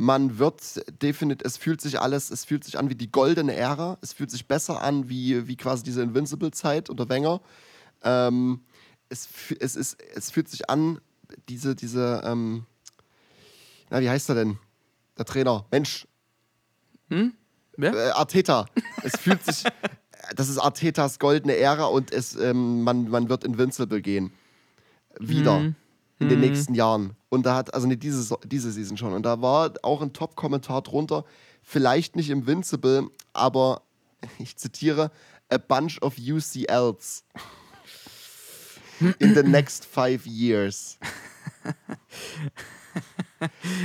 man wird definitiv, es fühlt sich alles, es fühlt sich an wie die goldene Ära. Es fühlt sich besser an wie, wie quasi diese Invincible-Zeit unter Wenger. Ähm, es, es, ist, es fühlt sich an, diese, diese, ähm, na, wie heißt er denn? Der Trainer. Mensch, Wer? äh, Arteta. Es fühlt sich, das ist Artetas goldene Ära und es, ähm, man, man wird Invincible gehen. Wieder. Mhm. In den nächsten Jahren. Und da hat, also nicht diese, diese Season schon. Und da war auch ein Top-Kommentar drunter. Vielleicht nicht Invincible, aber ich zitiere: A bunch of UCLs. In the next five years.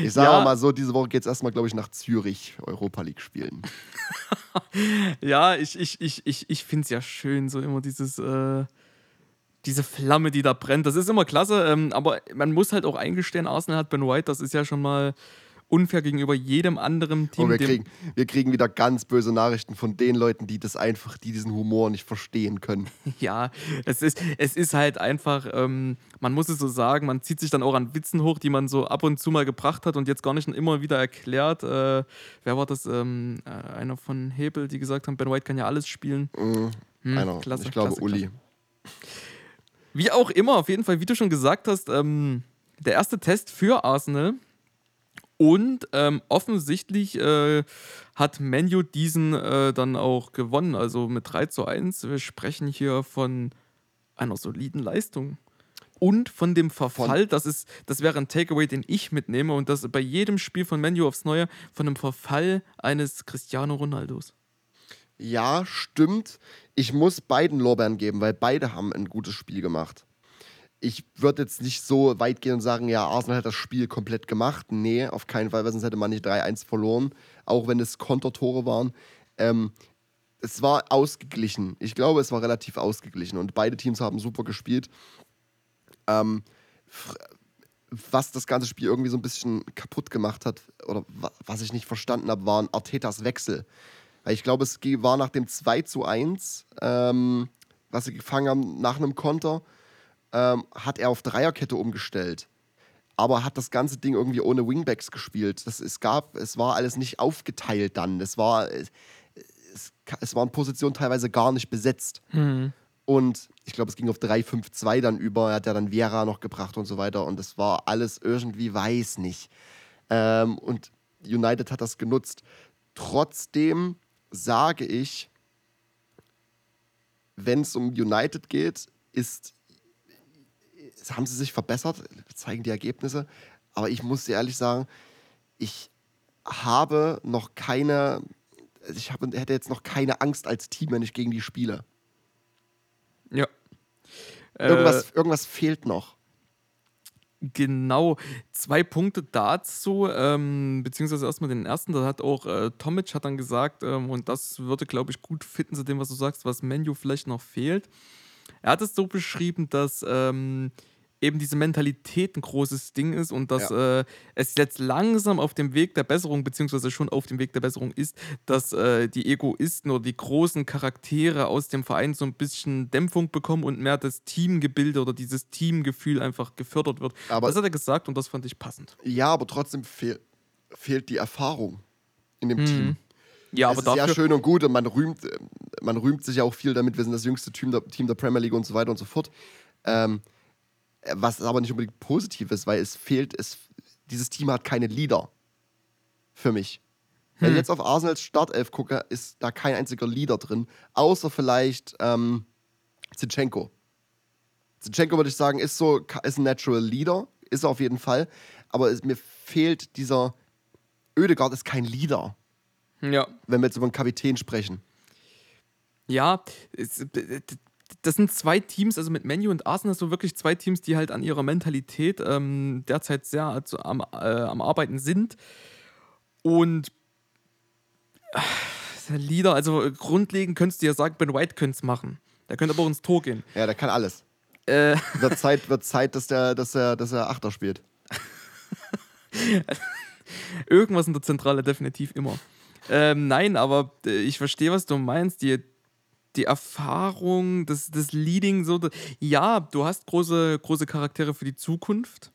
Ich sage Ja. mal so, diese Woche geht es erstmal, glaube ich, nach Zürich Europa League spielen. Ja, ich, ich, ich, ich, ich finde es ja schön, so immer dieses, äh, diese Flamme, die da brennt. Das ist immer klasse, ähm, aber man muss halt auch eingestehen, Arsenal hat Ben White, das ist ja schon mal unfair gegenüber jedem anderen Team. Und wir kriegen, wir kriegen wieder ganz böse Nachrichten von den Leuten, die das einfach, die diesen Humor nicht verstehen können. Ja, es ist, es ist halt einfach, ähm, man muss es so sagen, man zieht sich dann auch an Witzen hoch, die man so ab und zu mal gebracht hat und jetzt gar nicht immer wieder erklärt. Äh, wer war das? Ähm, äh, einer von Hebel, die gesagt haben, Ben White kann ja alles spielen. Hm, Einer, klasse, ich glaube, klasse, Uli. klasse. Wie auch immer, auf jeden Fall, wie du schon gesagt hast, ähm, der erste Test für Arsenal. Und ähm, offensichtlich äh, hat Menu diesen äh, dann auch gewonnen, also mit 3 zu 1. Wir sprechen hier von einer soliden Leistung. Und von dem Verfall, das, ist, das wäre ein Takeaway, den ich mitnehme und das bei jedem Spiel von Menu aufs Neue, von dem Verfall eines Cristiano Ronaldos. Ja, stimmt. Ich muss beiden Lorbeeren geben, weil beide haben ein gutes Spiel gemacht. Ich würde jetzt nicht so weit gehen und sagen, ja, Arsenal hat das Spiel komplett gemacht. Nee, auf keinen Fall, weil sonst hätte man nicht 3-1 verloren, auch wenn es Kontertore waren. Ähm, es war ausgeglichen. Ich glaube, es war relativ ausgeglichen und beide Teams haben super gespielt. Ähm, was das ganze Spiel irgendwie so ein bisschen kaputt gemacht hat oder wa- was ich nicht verstanden habe, waren Artetas Wechsel. Weil ich glaube, es war nach dem 2 zu 1, ähm, was sie gefangen haben, nach einem Konter, ähm, hat er auf Dreierkette umgestellt. Aber hat das ganze Ding irgendwie ohne Wingbacks gespielt. Das, es, gab, es war alles nicht aufgeteilt dann. Es, war, es, es waren Positionen teilweise gar nicht besetzt. Und ich glaube, es ging auf 3-5-2 dann über. Er hat ja dann Viera noch gebracht und so weiter. Und es war alles irgendwie, weiß nicht. Ähm, und United hat das genutzt. Trotzdem sage ich, wenn es um United geht, ist, haben sie sich verbessert, zeigen die Ergebnisse. Aber ich muss dir ehrlich sagen, ich habe noch keine, ich habe, hätte jetzt noch keine Angst als Team, wenn ich gegen die spiele. Ja. Irgendwas, irgendwas fehlt noch. Genau, zwei Punkte dazu, ähm, beziehungsweise erstmal den ersten, da hat auch äh, Tomic hat dann gesagt, ähm, und das würde, glaube ich, gut fitten zu dem, was du sagst, was Menu vielleicht noch fehlt. Er hat es so beschrieben, dass ähm, eben diese Mentalität ein großes Ding ist und dass äh, es jetzt langsam auf dem Weg der Besserung, beziehungsweise schon auf dem Weg der Besserung ist, dass äh, die Egoisten oder die großen Charaktere aus dem Verein so ein bisschen Dämpfung bekommen und mehr das Teamgebilde oder dieses Teamgefühl einfach gefördert wird. Aber- das hat er gesagt und das fand ich passend. Ja, aber trotzdem fehl, fehlt die Erfahrung in dem Team. Ja, es ist ja schön und gut und man rühmt, äh, man rühmt sich ja auch viel damit, wir sind das jüngste Team der, Team der Premier League und so weiter und so fort. Ähm, äh, was aber nicht unbedingt positiv ist, weil es fehlt, es, dieses Team hat keine Leader. Für mich. Wenn ich jetzt auf Arsenals Startelf gucke, ist da kein einziger Leader drin, außer vielleicht ähm, Zinchenko. Zinchenko würde ich sagen, ist so, ist ein Natural Leader, ist er auf jeden Fall, aber es, mir fehlt dieser, Ödegaard ist kein Leader Ja, wenn wir jetzt über einen Kapitän sprechen. ja, das sind zwei Teams, also mit Menu und Arsenal so wirklich zwei Teams, die halt an ihrer Mentalität ähm, derzeit sehr also am, äh, am Arbeiten sind. Und äh, der Leader, also grundlegend könntest du ja sagen, Ben White könnte es machen. Der könnte aber auch ins Tor gehen. Ja, der kann alles. Äh, Wird Zeit, wird Zeit dass, der, dass, er, dass er Achter spielt. Irgendwas in der Zentrale definitiv immer. Ähm, nein, aber äh, ich verstehe, was du meinst. Die, die Erfahrung, das, das Leading, so. Ja, du hast große, große Charaktere für die Zukunft.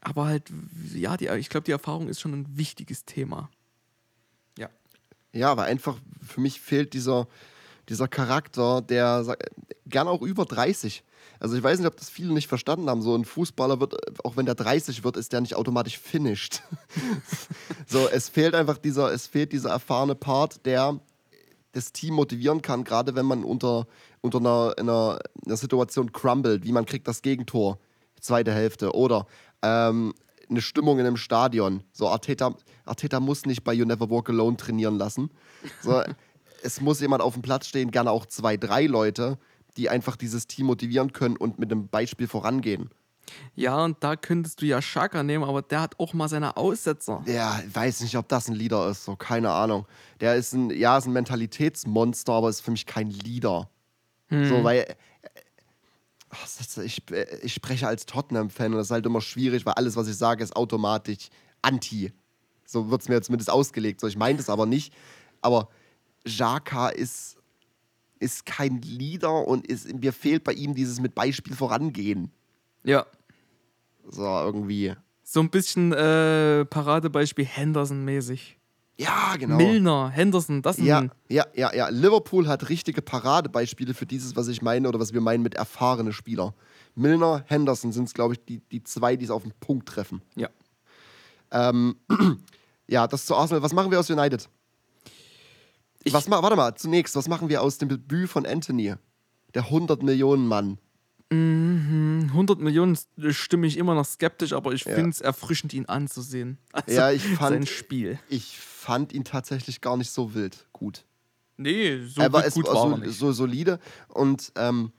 Aber halt, ja, die, ich glaube, die Erfahrung ist schon ein wichtiges Thema. Ja. Ja, aber einfach für mich fehlt dieser, dieser Charakter, der sag- gern auch über 30. Also ich weiß nicht, ob das viele nicht verstanden haben. So ein Fußballer wird, auch wenn der 30 wird, ist der nicht automatisch finished. so, es fehlt einfach dieser, es fehlt dieser erfahrene Part, der das Team motivieren kann, gerade wenn man unter, unter einer, einer, einer Situation crumbled, wie man kriegt das Gegentor, zweite Hälfte, oder ähm, eine Stimmung in einem Stadion. So, Arteta, Arteta muss nicht bei You Never Walk Alone trainieren lassen. So, es muss jemand auf dem Platz stehen, gerne auch zwei, drei Leute, die einfach dieses Team motivieren können und mit einem Beispiel vorangehen. Ja, und da könntest du ja Shaka nehmen, aber der hat auch mal seine Aussetzer. Ja, ich weiß nicht, ob das ein Leader ist, so keine Ahnung. Der ist ein, ja, ist ein Mentalitätsmonster, aber ist für mich kein Leader. So, weil äh, ich, äh, ich spreche als Tottenham-Fan und das ist halt immer schwierig, weil alles, was ich sage, ist automatisch anti. So wird es mir zumindest ausgelegt. So, ich meine das aber nicht. Aber Jaka ist, ist kein Leader und ist, mir fehlt bei ihm dieses mit Beispiel vorangehen. Ja. So, irgendwie. So ein bisschen äh, Paradebeispiel Henderson-mäßig. Ja, genau. Milner, Henderson, das sind. Ja, ja, ja, ja. Liverpool hat richtige Paradebeispiele für dieses, was ich meine oder was wir meinen mit erfahrene Spieler. Milner, Henderson sind es, glaube ich, die, die zwei, die es auf den Punkt treffen. ja. Ähm, ja, das zu Arsenal. Was machen wir aus United? Ich- was ma warte mal, zunächst, was machen wir aus dem Debüt von Anthony? Der 100 Millionen Mann. 100 Millionen stimme ich immer noch skeptisch, aber ich Ja. finde es erfrischend, ihn anzusehen. Also Ja, ich fand- sein Spiel. Ich fand ihn tatsächlich gar nicht so wild gut. Nee, so er war, gut, es gut war war so, nicht. so solide und ähm,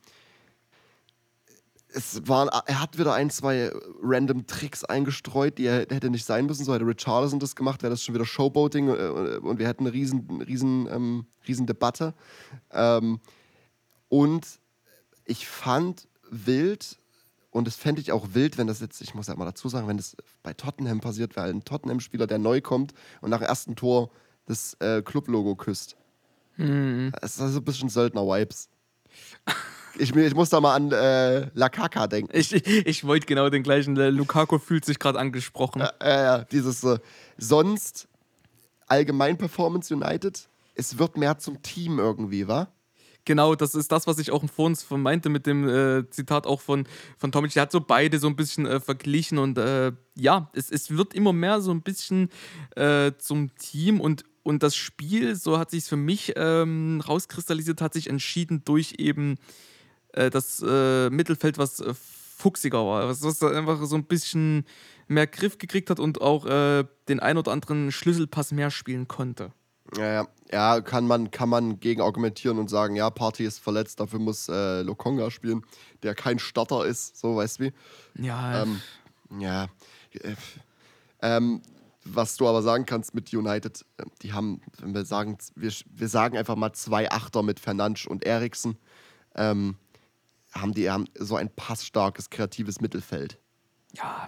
es waren, er hat wieder ein, zwei random Tricks eingestreut, die er hätte nicht sein müssen. So hätte Richarlison das gemacht, wäre das schon wieder Showboating äh, und wir hätten eine riesen, riesen, ähm, riesen Debatte. Ähm, und ich fand wild, und das fände ich auch wild, wenn das jetzt, ich muss ja mal dazu sagen, wenn das bei Tottenham passiert, weil ein Tottenham-Spieler, der neu kommt und nach dem ersten Tor das äh, Club-Logo küsst. Es ist so ein bisschen Söldner-Vibes. Ich, ich muss da mal an äh, La Caca denken. Ich, ich, wollte genau den gleichen. Lukaku fühlt sich gerade angesprochen. Äh, äh, dieses äh, sonst allgemein Performance United, es wird mehr zum Team irgendwie, wa? Genau, das ist das, was ich auch vorhin meinte mit dem äh, Zitat auch von, von Tomic. Der hat so beide so ein bisschen äh, verglichen und äh, ja, es, es wird immer mehr so ein bisschen äh, zum Team und, und das Spiel, so hat sich für mich ähm, rauskristallisiert, hat sich entschieden durch eben äh, das äh, Mittelfeld, was fuchsiger war, was, was einfach so ein bisschen mehr Griff gekriegt hat und auch den ein oder anderen Schlüsselpass mehr spielen konnte. Ja, ja. kann, man, kann man gegen argumentieren und sagen, ja, Party ist verletzt, dafür muss äh, Lokonga spielen, der kein Starter ist, so weißt du wie. Ja, Ähm, ja. äh, Ähm, was du aber sagen kannst mit United, äh, die haben, wenn wir sagen, wir, wir sagen einfach mal zwei Achter mit Fernandes und Eriksen, ähm, haben die haben so ein passstarkes, kreatives Mittelfeld. ja,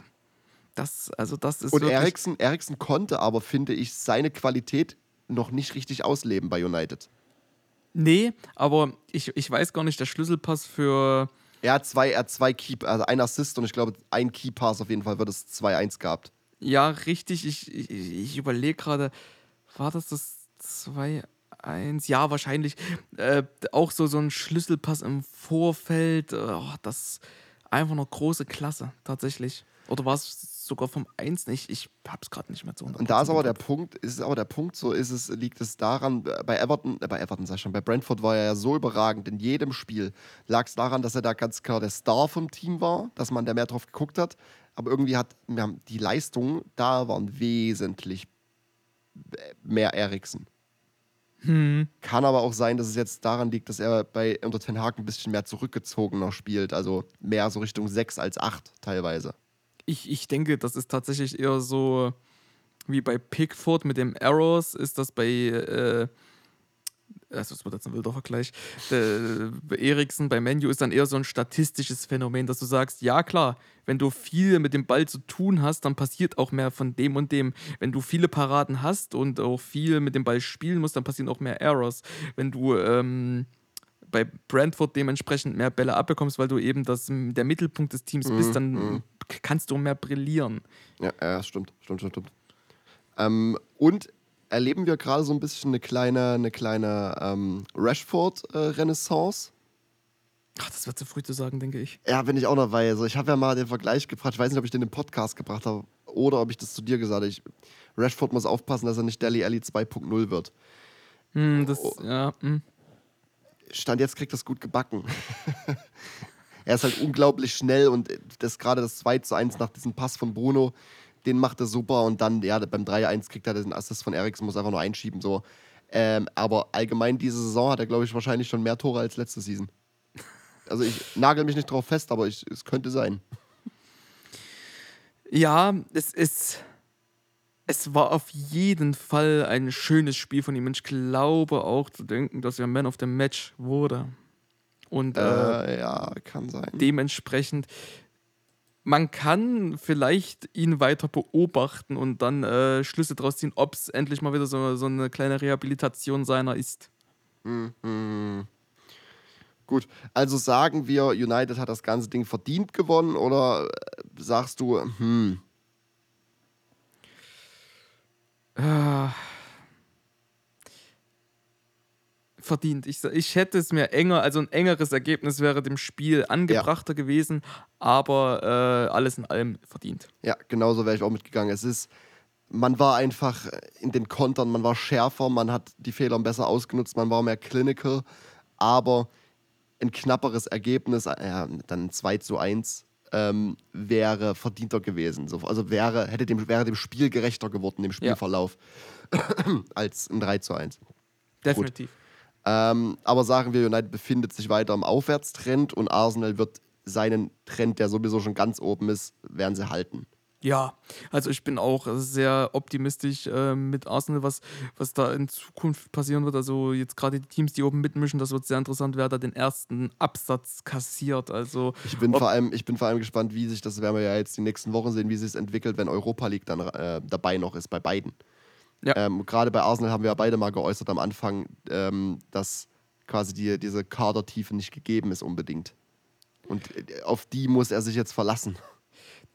das, also das ist Und Eriksen, Eriksen konnte aber, finde ich, seine Qualität noch nicht richtig ausleben bei United. Nee, aber ich, ich weiß gar nicht, der Schlüsselpass für. Er hat zwei, er hat zwei Key, also ein Assist und ich glaube, ein Key Pass auf jeden Fall wird es 2-1 gehabt. Ja, richtig, ich, ich, ich überlege gerade, war das das 2-1? Ja, wahrscheinlich. Äh, auch so, so ein Schlüsselpass im Vorfeld. äh, Oh, das einfach noch große Klasse, tatsächlich. Oder war es sogar vom 1 nicht? Ich hab's gerade nicht mehr zu 100%. Und da ist aber der. Punkt, ist aber der Punkt, so ist es, liegt es daran, äh, bei Everton, äh, bei Everton sag ich schon, bei Brentford war er ja so überragend in jedem Spiel. Lag es daran, dass er da ganz klar der Star vom Team war, dass man da mehr drauf geguckt hat. Aber irgendwie hat ja, die Leistungen da waren wesentlich äh, mehr Eriksen. Hm. Kann aber auch sein, dass es jetzt daran liegt, dass er bei unter Ten Hag ein bisschen mehr zurückgezogener spielt, also mehr so Richtung 6 als 8 teilweise. Ich, ich denke, das ist tatsächlich eher so wie bei Pickford mit dem Arrows, ist das bei, äh, also das wird jetzt ein wilder Vergleich, der, bei Eriksen, bei Menu ist dann eher so ein statistisches Phänomen, dass du sagst, ja klar, wenn du viel mit dem Ball zu tun hast, dann passiert auch mehr von dem und dem. Wenn du viele Paraden hast und auch viel mit dem Ball spielen musst, dann passieren auch mehr Errors. Wenn du ähm, bei Brentford dementsprechend mehr Bälle abbekommst, weil du eben das, der Mittelpunkt des Teams bist, dann kannst du mehr brillieren. Ja, ja, stimmt, stimmt, stimmt, stimmt. Ähm, und erleben wir gerade so ein bisschen eine kleine, eine kleine ähm, Rashford-Renaissance. Ach, das wird zu früh zu sagen, denke ich. Ja, bin ich auch noch bei. Also ich habe ja mal den Vergleich gebracht. Ich weiß nicht, ob ich den im Podcast gebracht habe oder ob ich das zu dir gesagt habe. Ich, Rashford muss aufpassen, dass er nicht Deli Alli 2.0 wird. Hm, das, ja, hm. Stand jetzt kriegt das gut gebacken. er ist halt unglaublich schnell und das gerade das 2 zu 1 nach diesem Pass von Bruno, den macht er super und dann, ja, beim 3-1 kriegt er den Assist von Eriksen, muss einfach nur einschieben. So. Ähm, aber allgemein diese Saison hat er, glaube ich, wahrscheinlich schon mehr Tore als letzte Season. Also ich nagel mich nicht drauf fest, aber ich, es könnte sein. Ja, es ist. Es war auf jeden Fall ein schönes Spiel von ihm. Ich glaube auch zu denken, dass er Man of the Match wurde. Und äh, Äh, ja, kann sein. dementsprechend, man kann vielleicht ihn weiter beobachten und dann äh, Schlüsse daraus ziehen, ob es endlich mal wieder so, so eine kleine Rehabilitation seiner ist. Mhm. Gut, also sagen wir, United hat das ganze Ding verdient gewonnen oder äh, sagst du, hm, Ah. verdient. Ich, ich hätte es mir enger, also ein engeres Ergebnis wäre dem Spiel angebrachter gewesen, aber äh, alles in allem verdient. ja, genauso wäre ich auch mitgegangen. Es ist, man war einfach in den Kontern, man war schärfer, man hat die Fehler besser ausgenutzt, man war mehr clinical, aber ein knapperes Ergebnis, äh, ja, dann 2 zu 1, ähm, wäre verdienter gewesen. So, also wäre, hätte dem, wäre dem Spiel gerechter geworden, dem Spielverlauf, als ein 3 zu 1. Definitiv. Ähm, aber sagen wir, United befindet sich weiter im Aufwärtstrend und Arsenal wird seinen Trend, der sowieso schon ganz oben ist, werden sie halten. Ja, also ich bin auch sehr optimistisch äh, mit Arsenal, was, was da in Zukunft passieren wird. Also jetzt gerade die Teams, die oben mitmischen, das wird sehr interessant, wer da den ersten Absatz kassiert. Also Ich bin, vor allem, ich bin vor allem gespannt, wie sich das, werden wir ja jetzt die nächsten Wochen sehen, wie sich es entwickelt, wenn Europa League dann äh, dabei noch ist, bei beiden. Ja. Ähm, Gerade bei Arsenal haben wir ja beide mal geäußert am Anfang, ähm, dass quasi die, diese Kadertiefe nicht gegeben ist unbedingt. Und äh, auf die muss er sich jetzt verlassen.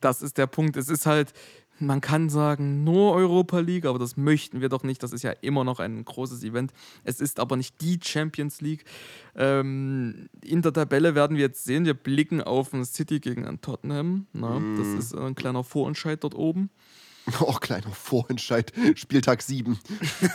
Das ist der Punkt. Es ist halt, man kann sagen, nur Europa League, aber das möchten wir doch nicht. Das ist ja immer noch ein großes Event. Es ist aber nicht die Champions League. Ähm, in der Tabelle werden wir jetzt sehen, wir blicken auf ein City gegen ein Tottenham. Na, Das ist ein kleiner Vorentscheid dort oben. Oh, kleiner Vorentscheid, Spieltag 7.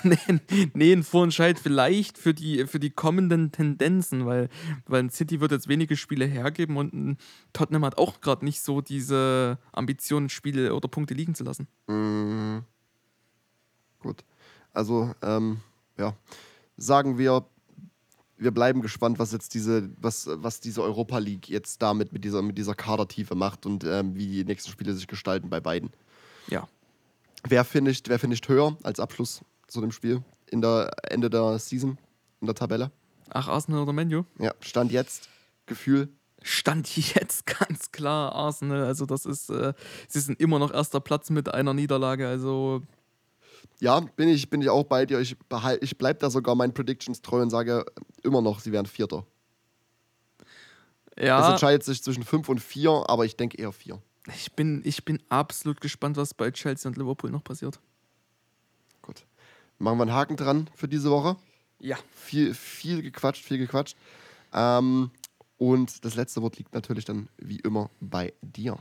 nee, ein Vorentscheid vielleicht für die, für die kommenden Tendenzen, weil, weil ein City wird jetzt wenige Spiele hergeben und ein Tottenham hat auch gerade nicht so diese Ambition, Spiele oder Punkte liegen zu lassen. Mhm. Gut. Also, ähm, ja, sagen wir, wir bleiben gespannt, was jetzt diese, was, was diese Europa League jetzt damit mit dieser, mit dieser Kadertiefe macht und ähm, wie die nächsten Spiele sich gestalten bei beiden. Ja. Wer finisht, wer finisht höher als Abschluss zu dem Spiel in der Ende der Season, in der Tabelle? Ach, Arsenal oder Menu? Ja, Stand jetzt, Gefühl. Stand jetzt ganz klar Arsenal. Also das ist, äh, sie sind immer noch erster Platz mit einer Niederlage. Also Ja, bin ich, bin ich auch bei dir. Ich, behal- ich bleibe da sogar meinen Predictions treu und sage immer noch, sie werden Vierter. Es ja, entscheidet sich zwischen 5 und 4, aber ich denke eher 4. ich bin, ich bin absolut gespannt, was bei Chelsea und Liverpool noch passiert. Gut. Machen wir einen Haken dran für diese Woche. Ja. Viel, viel gequatscht, viel gequatscht. Ähm, und das letzte Wort liegt natürlich dann wie immer bei dir.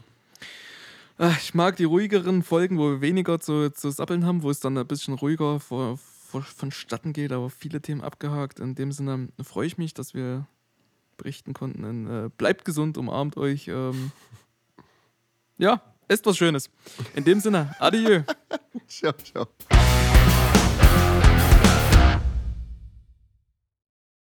Ah, Ich mag die ruhigeren Folgen, wo wir weniger zu, zu sappeln haben, wo es dann ein bisschen ruhiger vor, vor, vonstatten geht, aber viele Themen abgehakt. In dem Sinne freue ich mich, dass wir berichten konnten. Und, äh, bleibt gesund, umarmt euch. Ähm, ja, ist was Schönes. In dem Sinne, adieu. ciao, ciao.